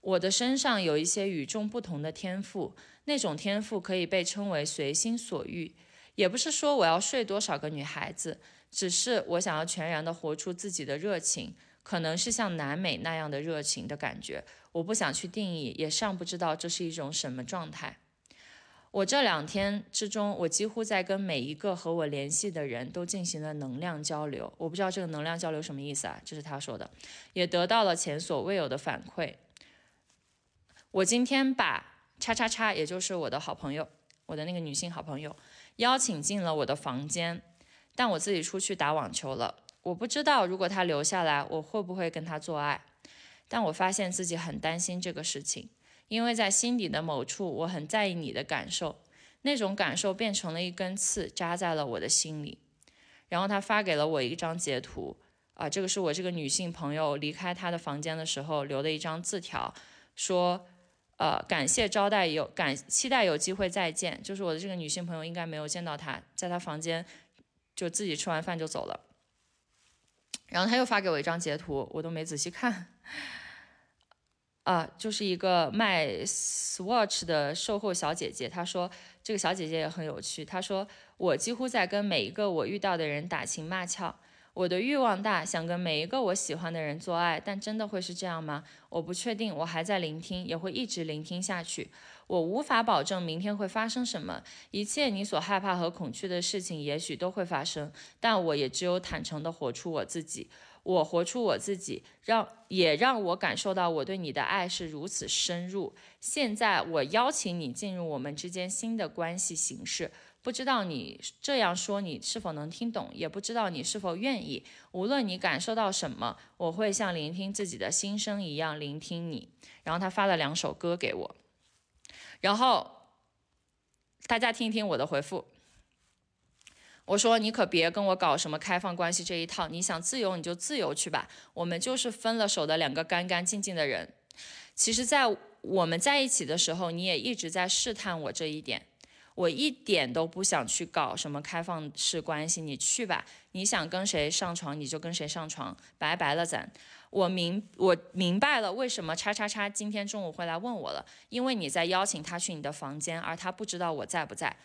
我的身上有一些与众不同的天赋，那种天赋可以被称为随心所欲。也不是说我要睡多少个女孩子，只是我想要全然的活出自己的热情，可能是像南美那样的热情的感觉。我不想去定义，也尚不知道这是一种什么状态。我这两天之中，我几乎在跟每一个和我联系的人都进行了能量交流。我不知道这个能量交流什么意思啊？这是他说的，也得到了前所未有的反馈。我今天把叉叉叉，也就是我的好朋友，我的那个女性好朋友，邀请进了我的房间，但我自己出去打网球了。我不知道如果她留下来，我会不会跟她做爱，但我发现自己很担心这个事情，因为在心底的某处，我很在意你的感受，那种感受变成了一根刺，扎在了我的心里。然后他发给了我一张截图，啊，这个是我这个女性朋友离开她的房间的时候留的一张字条，说。呃，感谢招待，有感期待有机会再见。就是我的这个女性朋友应该没有见到他，在他房间就自己吃完饭就走了。然后他又发给我一张截图，我都没仔细看。啊，就是一个卖 Swatch 的售后小姐姐，她说这个小姐姐也很有趣。她说我几乎在跟每一个我遇到的人打情骂俏。我的欲望大，想跟每一个我喜欢的人做爱，但真的会是这样吗？我不确定，我还在聆听，也会一直聆听下去。我无法保证明天会发生什么，一切你所害怕和恐惧的事情，也许都会发生，但我也只有坦诚地活出我自己。我活出我自己，让也让我感受到我对你的爱是如此深入。现在我邀请你进入我们之间新的关系形式。不知道你这样说你是否能听懂，也不知道你是否愿意。无论你感受到什么，我会像聆听自己的心声一样聆听你。然后他发了两首歌给我，然后大家听一听我的回复。我说你可别跟我搞什么开放关系这一套，你想自由你就自由去吧。我们就是分了手的两个干干净净的人。其实，在我们在一起的时候，你也一直在试探我这一点。我一点都不想去搞什么开放式关系，你去吧，你想跟谁上床你就跟谁上床，拜拜了咱。我明我明白了，为什么叉叉叉今天中午会来问我了，因为你在邀请他去你的房间，而他不知道我在不在。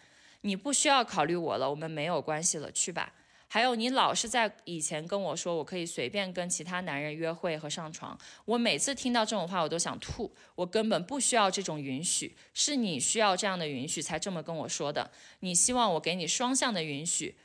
你不需要考虑我了，我们没有关系了，去吧。还有，你老是在以前跟我说，我可以随便跟其他男人约会和上床。我每次听到这种话，我都想吐。我根本不需要这种允许，是你需要这样的允许才这么跟我说的。你希望我给你双向的允许，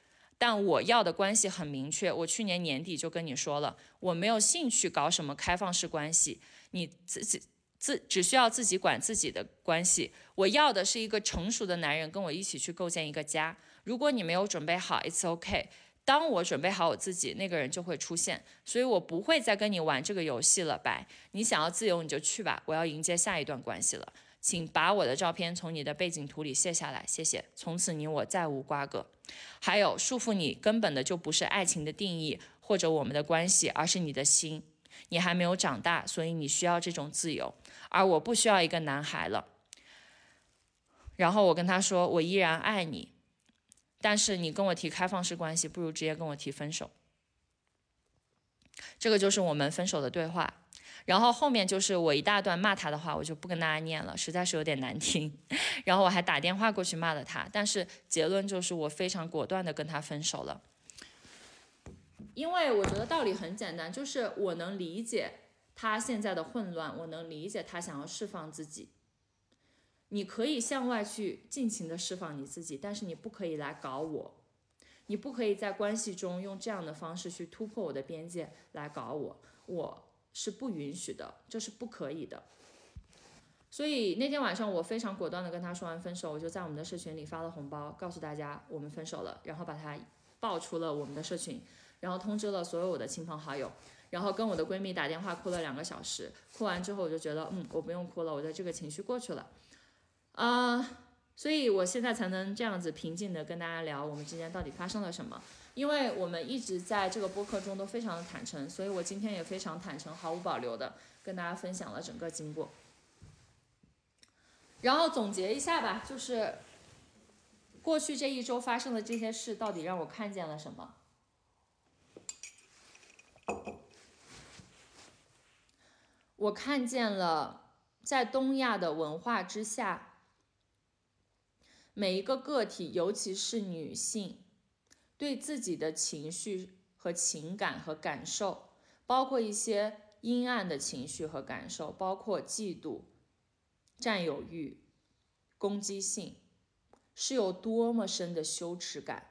但我要的关系很明确。我去年年底就跟你说了，我没有兴趣搞什么开放式关系。你自己自只需要自己管自己的关系。我要的是一个成熟的男人跟我一起去构建一个家。如果你没有准备好，It's OK。当我准备好我自己，那个人就会出现，所以我不会再跟你玩这个游戏了。拜，你想要自由你就去吧，我要迎接下一段关系了。请把我的照片从你的背景图里卸下来，谢谢。从此你我再无瓜葛。还有束缚你根本的就不是爱情的定义或者我们的关系，而是你的心。你还没有长大，所以你需要这种自由，而我不需要一个男孩了。然后我跟他说，我依然爱你，但是你跟我提开放式关系，不如直接跟我提分手。这个就是我们分手的对话。然后后面就是我一大段骂他的话，我就不跟大家念了，实在是有点难听。[LAUGHS] 然后我还打电话过去骂了他，但是结论就是我非常果断的跟他分手了。因为我觉得道理很简单，就是我能理解他现在的混乱，我能理解他想要释放自己。你可以向外去尽情的释放你自己，但是你不可以来搞我，你不可以在关系中用这样的方式去突破我的边界来搞我，我是不允许的，这是不可以的。所以那天晚上我非常果断的跟他说完分手，我就在我们的社群里发了红包，告诉大家我们分手了，然后把他爆出了我们的社群。然后通知了所有我的亲朋好友，然后跟我的闺蜜打电话哭了两个小时，哭完之后我就觉得，嗯，我不用哭了，我的这个情绪过去了，啊，所以我现在才能这样子平静的跟大家聊我们之间到底发生了什么，因为我们一直在这个播客中都非常的坦诚，所以我今天也非常坦诚，毫无保留的跟大家分享了整个经过。然后总结一下吧，就是过去这一周发生的这些事，到底让我看见了什么？我看见了，在东亚的文化之下，每一个个体，尤其是女性，对自己的情绪和情感和感受，包括一些阴暗的情绪和感受，包括嫉妒、占有欲、攻击性，是有多么深的羞耻感。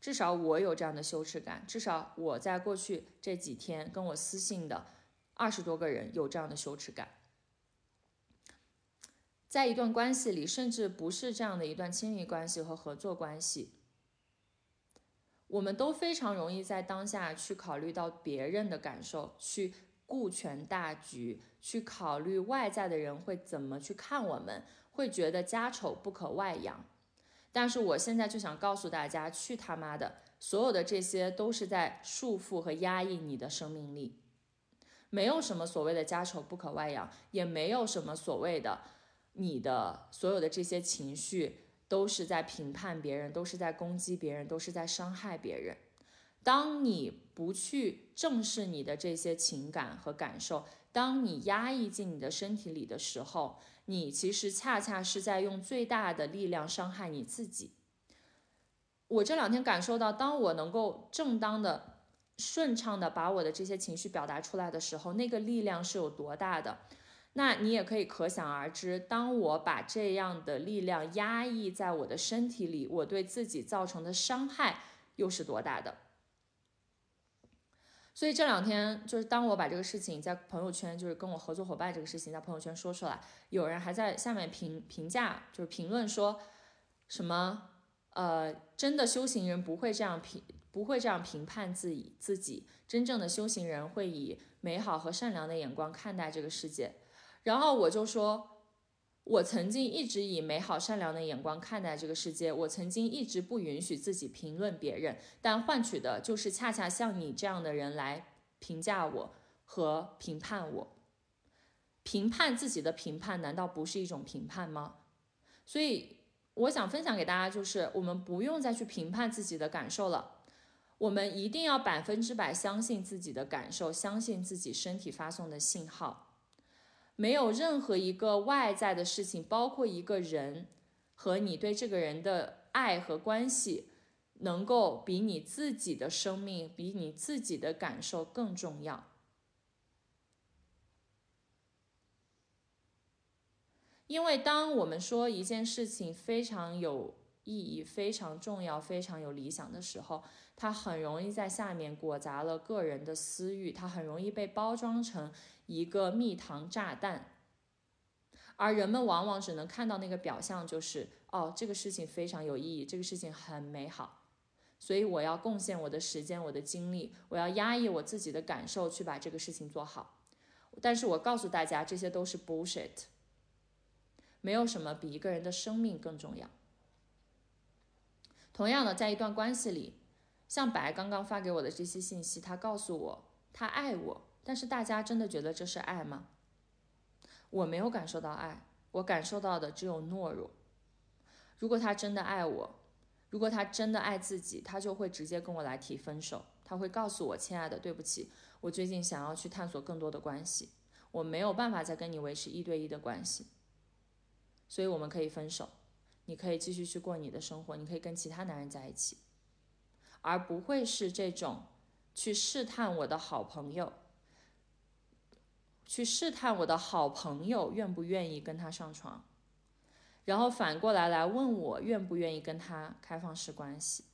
至少我有这样的羞耻感，至少我在过去这几天跟我私信的。二十多个人有这样的羞耻感，在一段关系里，甚至不是这样的一段亲密关系和合作关系，我们都非常容易在当下去考虑到别人的感受，去顾全大局，去考虑外在的人会怎么去看我们，会觉得家丑不可外扬。但是我现在就想告诉大家，去他妈的，所有的这些都是在束缚和压抑你的生命力。没有什么所谓的家丑不可外扬，也没有什么所谓的你的所有的这些情绪都是在评判别人，都是在攻击别人，都是在伤害别人。当你不去正视你的这些情感和感受，当你压抑进你的身体里的时候，你其实恰恰是在用最大的力量伤害你自己。我这两天感受到，当我能够正当的。顺畅的把我的这些情绪表达出来的时候，那个力量是有多大的？那你也可以可想而知。当我把这样的力量压抑在我的身体里，我对自己造成的伤害又是多大的？所以这两天，就是当我把这个事情在朋友圈，就是跟我合作伙伴这个事情在朋友圈说出来，有人还在下面评评价，就是评论说什么？呃，真的修行人不会这样评，不会这样评判自己。自己真正的修行人会以美好和善良的眼光看待这个世界。然后我就说，我曾经一直以美好善良的眼光看待这个世界，我曾经一直不允许自己评论别人，但换取的就是恰恰像你这样的人来评价我和评判我。评判自己的评判，难道不是一种评判吗？所以。我想分享给大家，就是我们不用再去评判自己的感受了，我们一定要百分之百相信自己的感受，相信自己身体发送的信号，没有任何一个外在的事情，包括一个人和你对这个人的爱和关系，能够比你自己的生命，比你自己的感受更重要。因为当我们说一件事情非常有意义、非常重要、非常有理想的时候，它很容易在下面裹杂了个人的私欲，它很容易被包装成一个蜜糖炸弹，而人们往往只能看到那个表象，就是哦，这个事情非常有意义，这个事情很美好，所以我要贡献我的时间、我的精力，我要压抑我自己的感受去把这个事情做好。但是我告诉大家，这些都是 bullshit。没有什么比一个人的生命更重要。同样的，在一段关系里，像白刚刚发给我的这些信息，他告诉我他爱我，但是大家真的觉得这是爱吗？我没有感受到爱，我感受到的只有懦弱。如果他真的爱我，如果他真的爱自己，他就会直接跟我来提分手。他会告诉我：“亲爱的，对不起，我最近想要去探索更多的关系，我没有办法再跟你维持一对一的关系，所以我们可以分手。你可以继续去过你的生活，你可以跟其他男人在一起，而不会是这种去试探我的好朋友，去试探我的好朋友愿不愿意跟他上床。”然后反过来来问我愿不愿意跟他开放式关系，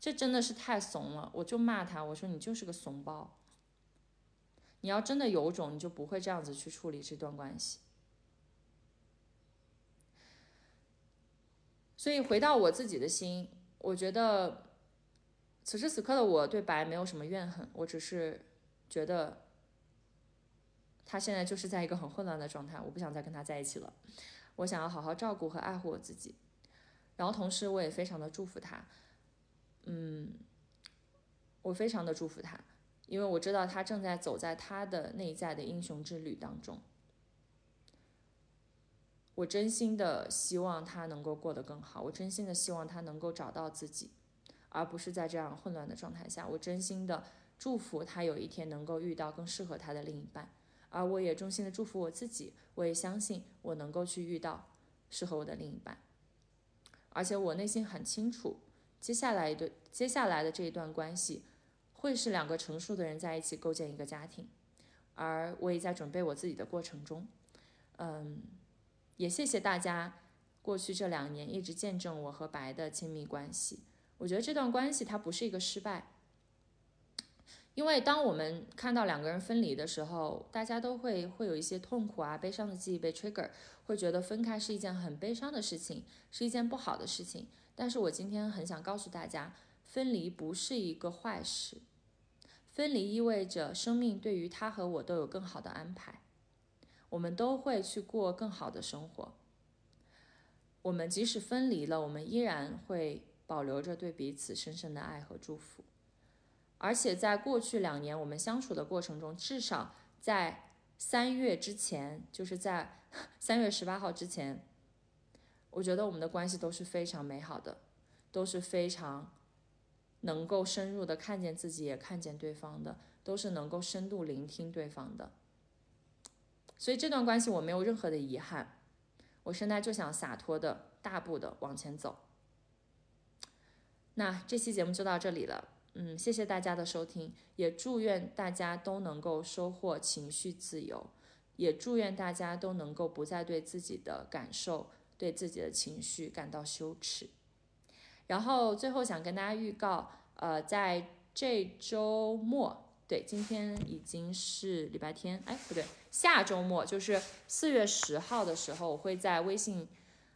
这真的是太怂了，我就骂他，我说你就是个怂包。你要真的有种，你就不会这样子去处理这段关系。所以回到我自己的心，我觉得此时此刻的我对白没有什么怨恨，我只是觉得他现在就是在一个很混乱的状态，我不想再跟他在一起了。我想要好好照顾和爱护我自己，然后同时我也非常的祝福他，嗯，我非常的祝福他，因为我知道他正在走在他的内在的英雄之旅当中。我真心的希望他能够过得更好，我真心的希望他能够找到自己，而不是在这样混乱的状态下。我真心的祝福他有一天能够遇到更适合他的另一半。而我也衷心的祝福我自己，我也相信我能够去遇到适合我的另一半，而且我内心很清楚，接下来一对接下来的这一段关系，会是两个成熟的人在一起构建一个家庭，而我也在准备我自己的过程中，嗯，也谢谢大家过去这两年一直见证我和白的亲密关系，我觉得这段关系它不是一个失败。因为当我们看到两个人分离的时候，大家都会会有一些痛苦啊、悲伤的记忆被 trigger，会觉得分开是一件很悲伤的事情，是一件不好的事情。但是我今天很想告诉大家，分离不是一个坏事，分离意味着生命对于他和我都有更好的安排，我们都会去过更好的生活。我们即使分离了，我们依然会保留着对彼此深深的爱和祝福。而且在过去两年我们相处的过程中，至少在三月之前，就是在 [LAUGHS] 三月十八号之前，我觉得我们的关系都是非常美好的，都是非常能够深入的看见自己，也看见对方的，都是能够深度聆听对方的。所以这段关系我没有任何的遗憾，我现在就想洒脱的大步的往前走。那这期节目就到这里了。嗯，谢谢大家的收听，也祝愿大家都能够收获情绪自由，也祝愿大家都能够不再对自己的感受、对自己的情绪感到羞耻。然后最后想跟大家预告，呃，在这周末，对，今天已经是礼拜天，哎，不对，下周末就是四月十号的时候，我会在微信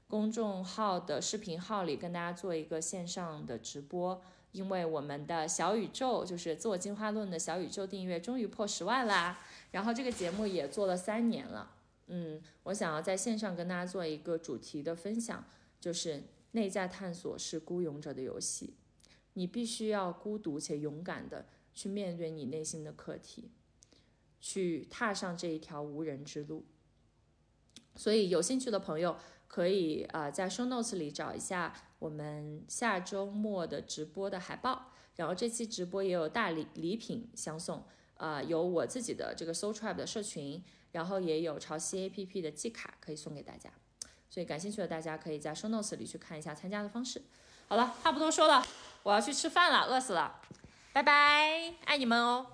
公众号的视频号里跟大家做一个线上的直播。因为我们的小宇宙就是自我进化论的小宇宙订阅终于破十万啦，然后这个节目也做了三年了，嗯，我想要在线上跟大家做一个主题的分享，就是内在探索是孤勇者的游戏，你必须要孤独且勇敢的去面对你内心的课题，去踏上这一条无人之路。所以有兴趣的朋友可以啊，在 show notes 里找一下我们下周末的直播的海报，然后这期直播也有大礼礼品相送，啊，有我自己的这个 Soul Tribe 的社群，然后也有潮汐 APP 的季卡可以送给大家，所以感兴趣的大家可以在 show notes 里去看一下参加的方式。好了，话不多说了，我要去吃饭了，饿死了，拜拜，爱你们哦。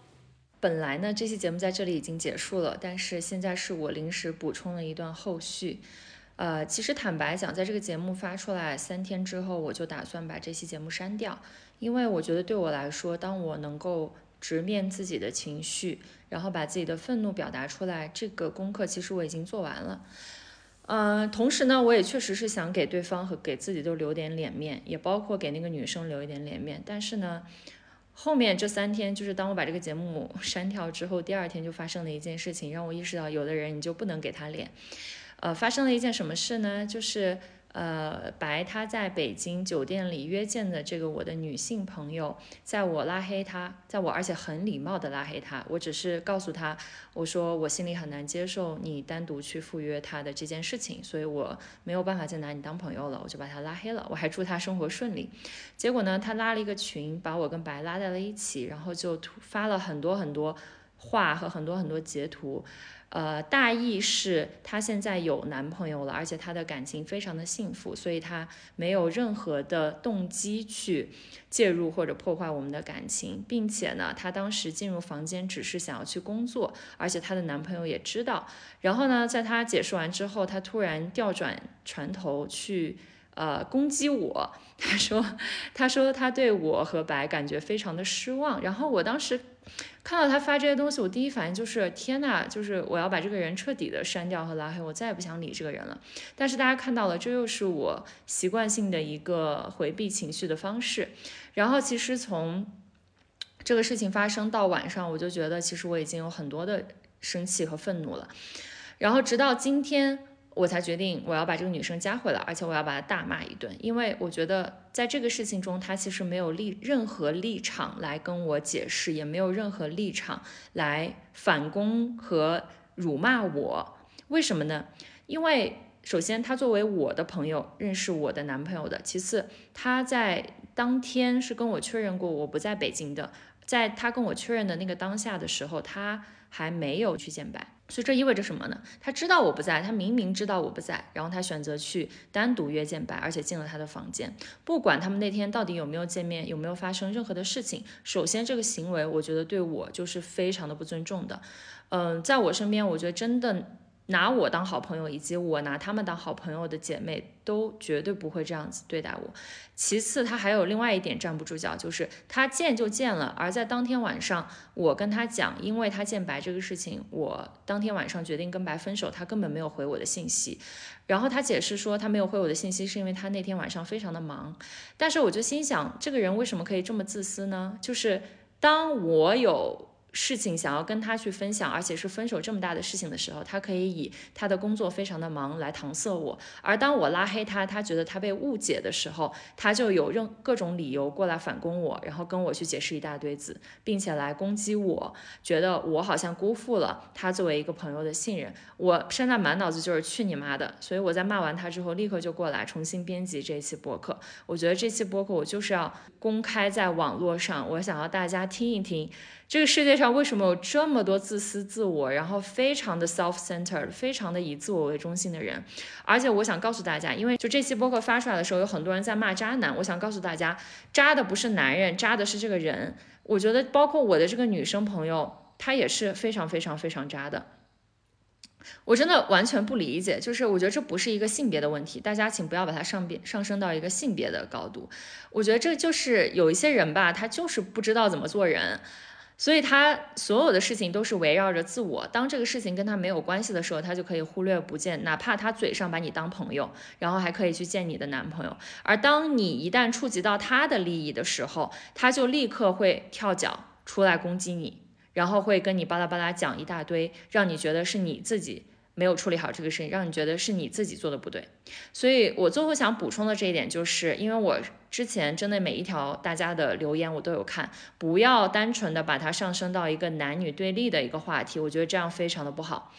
本来呢，这期节目在这里已经结束了，但是现在是我临时补充了一段后续。呃，其实坦白讲，在这个节目发出来三天之后，我就打算把这期节目删掉，因为我觉得对我来说，当我能够直面自己的情绪，然后把自己的愤怒表达出来，这个功课其实我已经做完了。嗯，同时呢，我也确实是想给对方和给自己都留点脸面，也包括给那个女生留一点脸面，但是呢。后面这三天，就是当我把这个节目 [LAUGHS] 删掉之后，第二天就发生了一件事情，让我意识到，有的人你就不能给他脸。呃，发生了一件什么事呢？就是呃，白他在北京酒店里约见的这个我的女性朋友，在我拉黑他，在我而且很礼貌的拉黑他，我只是告诉他，我说我心里很难接受你单独去赴约他的这件事情，所以我没有办法再拿你当朋友了，我就把他拉黑了。我还祝他生活顺利。结果呢，他拉了一个群，把我跟白拉在了一起，然后就发了很多很多话和很多很多截图。呃，大意是她现在有男朋友了，而且她的感情非常的幸福，所以她没有任何的动机去介入或者破坏我们的感情，并且呢，她当时进入房间只是想要去工作，而且她的男朋友也知道。然后呢，在她解释完之后，她突然调转船头去呃攻击我，她说，她说她对我和白感觉非常的失望，然后我当时。看到他发这些东西，我第一反应就是天呐，就是我要把这个人彻底的删掉和拉黑，我再也不想理这个人了。但是大家看到了，这又是我习惯性的一个回避情绪的方式。然后其实从这个事情发生到晚上，我就觉得其实我已经有很多的生气和愤怒了。然后直到今天。我才决定我要把这个女生加回来，而且我要把她大骂一顿，因为我觉得在这个事情中，她其实没有立任何立场来跟我解释，也没有任何立场来反攻和辱骂我。为什么呢？因为首先她作为我的朋友认识我的男朋友的，其次她在当天是跟我确认过我不在北京的，在她跟我确认的那个当下的时候，她还没有去见白。所以这意味着什么呢？他知道我不在，他明明知道我不在，然后他选择去单独约见白，而且进了他的房间。不管他们那天到底有没有见面，有没有发生任何的事情，首先这个行为，我觉得对我就是非常的不尊重的。嗯，在我身边，我觉得真的。拿我当好朋友，以及我拿他们当好朋友的姐妹，都绝对不会这样子对待我。其次，他还有另外一点站不住脚，就是他见就见了，而在当天晚上，我跟他讲，因为他见白这个事情，我当天晚上决定跟白分手，他根本没有回我的信息。然后他解释说，他没有回我的信息，是因为他那天晚上非常的忙。但是我就心想，这个人为什么可以这么自私呢？就是当我有。事情想要跟他去分享，而且是分手这么大的事情的时候，他可以以他的工作非常的忙来搪塞我；而当我拉黑他，他觉得他被误解的时候，他就有任各种理由过来反攻我，然后跟我去解释一大堆字，并且来攻击我，觉得我好像辜负了他作为一个朋友的信任。我现在满脑子就是去你妈的！所以我在骂完他之后，立刻就过来重新编辑这期播客。我觉得这期播客我就是要公开在网络上，我想要大家听一听。这个世界上为什么有这么多自私自我，然后非常的 self-centered，非常的以自我为中心的人？而且我想告诉大家，因为就这期播客发出来的时候，有很多人在骂渣男。我想告诉大家，渣的不是男人，渣的是这个人。我觉得，包括我的这个女生朋友，她也是非常非常非常渣的。我真的完全不理解，就是我觉得这不是一个性别的问题，大家请不要把它上边上升到一个性别的高度。我觉得这就是有一些人吧，他就是不知道怎么做人。所以他所有的事情都是围绕着自我。当这个事情跟他没有关系的时候，他就可以忽略不见，哪怕他嘴上把你当朋友，然后还可以去见你的男朋友。而当你一旦触及到他的利益的时候，他就立刻会跳脚出来攻击你，然后会跟你巴拉巴拉讲一大堆，让你觉得是你自己。没有处理好这个事情，让你觉得是你自己做的不对，所以我最后想补充的这一点，就是因为我之前针对每一条大家的留言我都有看，不要单纯的把它上升到一个男女对立的一个话题，我觉得这样非常的不好。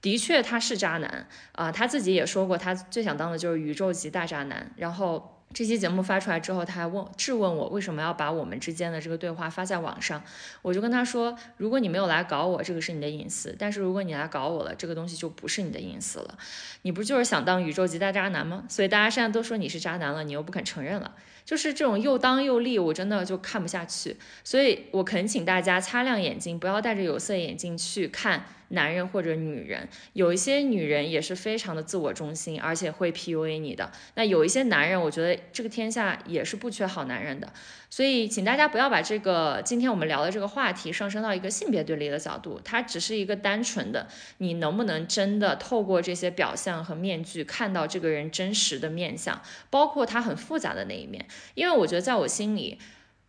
的确他是渣男啊，他自己也说过，他最想当的就是宇宙级大渣男，然后。这期节目发出来之后，他还问质问我为什么要把我们之间的这个对话发在网上。我就跟他说，如果你没有来搞我，这个是你的隐私；但是如果你来搞我了，这个东西就不是你的隐私了。你不就是想当宇宙级大渣男吗？所以大家现在都说你是渣男了，你又不肯承认了，就是这种又当又立，我真的就看不下去。所以我恳请大家擦亮眼睛，不要戴着有色眼镜去看。男人或者女人，有一些女人也是非常的自我中心，而且会 PUA 你的。那有一些男人，我觉得这个天下也是不缺好男人的。所以，请大家不要把这个今天我们聊的这个话题上升到一个性别对立的角度，它只是一个单纯的，你能不能真的透过这些表象和面具看到这个人真实的面相，包括他很复杂的那一面。因为我觉得在我心里。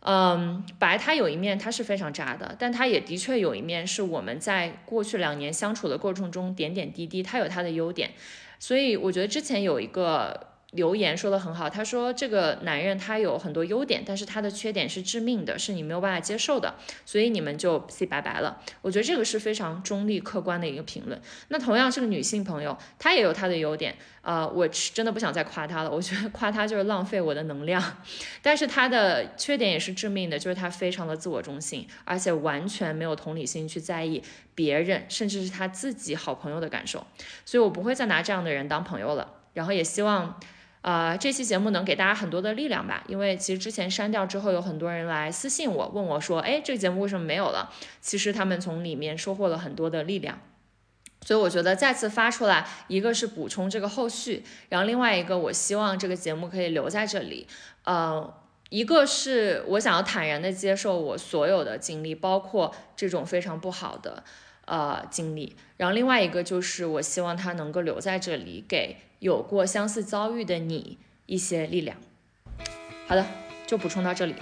嗯，白他有一面他是非常渣的，但他也的确有一面是我们在过去两年相处的过程中点点滴滴，他有他的优点，所以我觉得之前有一个留言说的很好，他说这个男人他有很多优点，但是他的缺点是致命的，是你没有办法接受的，所以你们就 say 拜拜了。我觉得这个是非常中立客观的一个评论。那同样是个女性朋友，她也有她的优点啊，我真的不想再夸她了，我觉得夸她就是浪费我的能量。[LAUGHS] 但是她的缺点也是致命的，就是她非常的自我中心，而且完全没有同理心去在意别人，甚至是她自己好朋友的感受。所以我不会再拿这样的人当朋友了。然后也希望。呃，这期节目能给大家很多的力量吧，因为其实之前删掉之后，有很多人来私信我，问我说，哎，这个节目为什么没有了？其实他们从里面收获了很多的力量，所以我觉得再次发出来，一个是补充这个后续，然后另外一个，我希望这个节目可以留在这里，呃，一个是我想要坦然的接受我所有的经历，包括这种非常不好的呃经历，然后另外一个就是我希望它能够留在这里给。有过相似遭遇的你一些力量。好的，就补充到这里。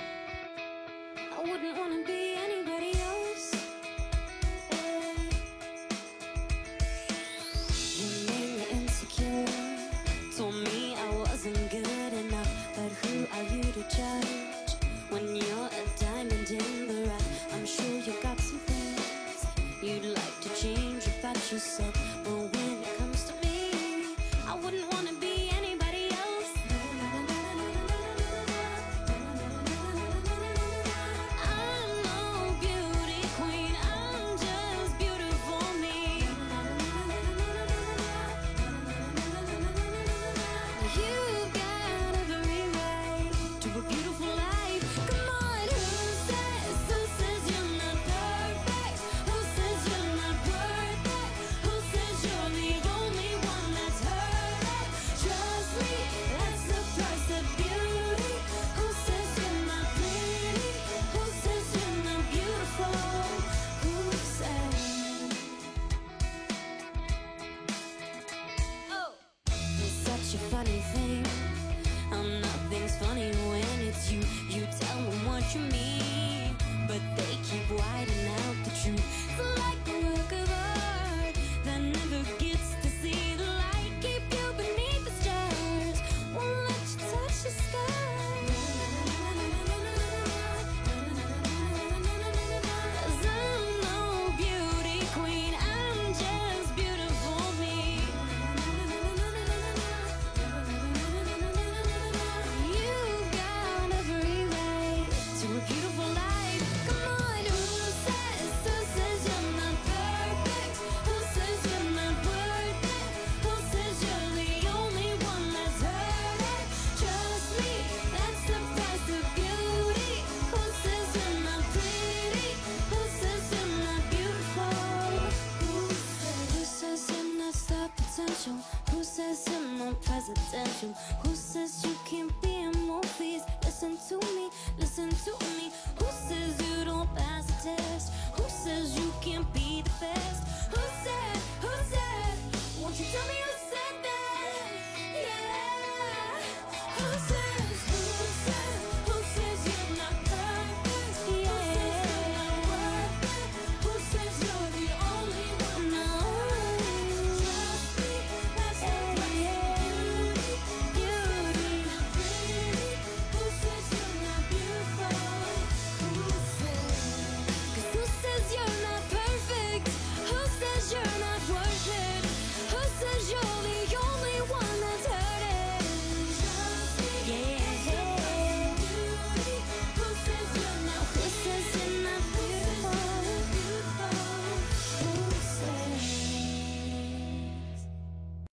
funny thing. Oh, nothing's funny when it's you. You tell them what you mean, but they keep whining.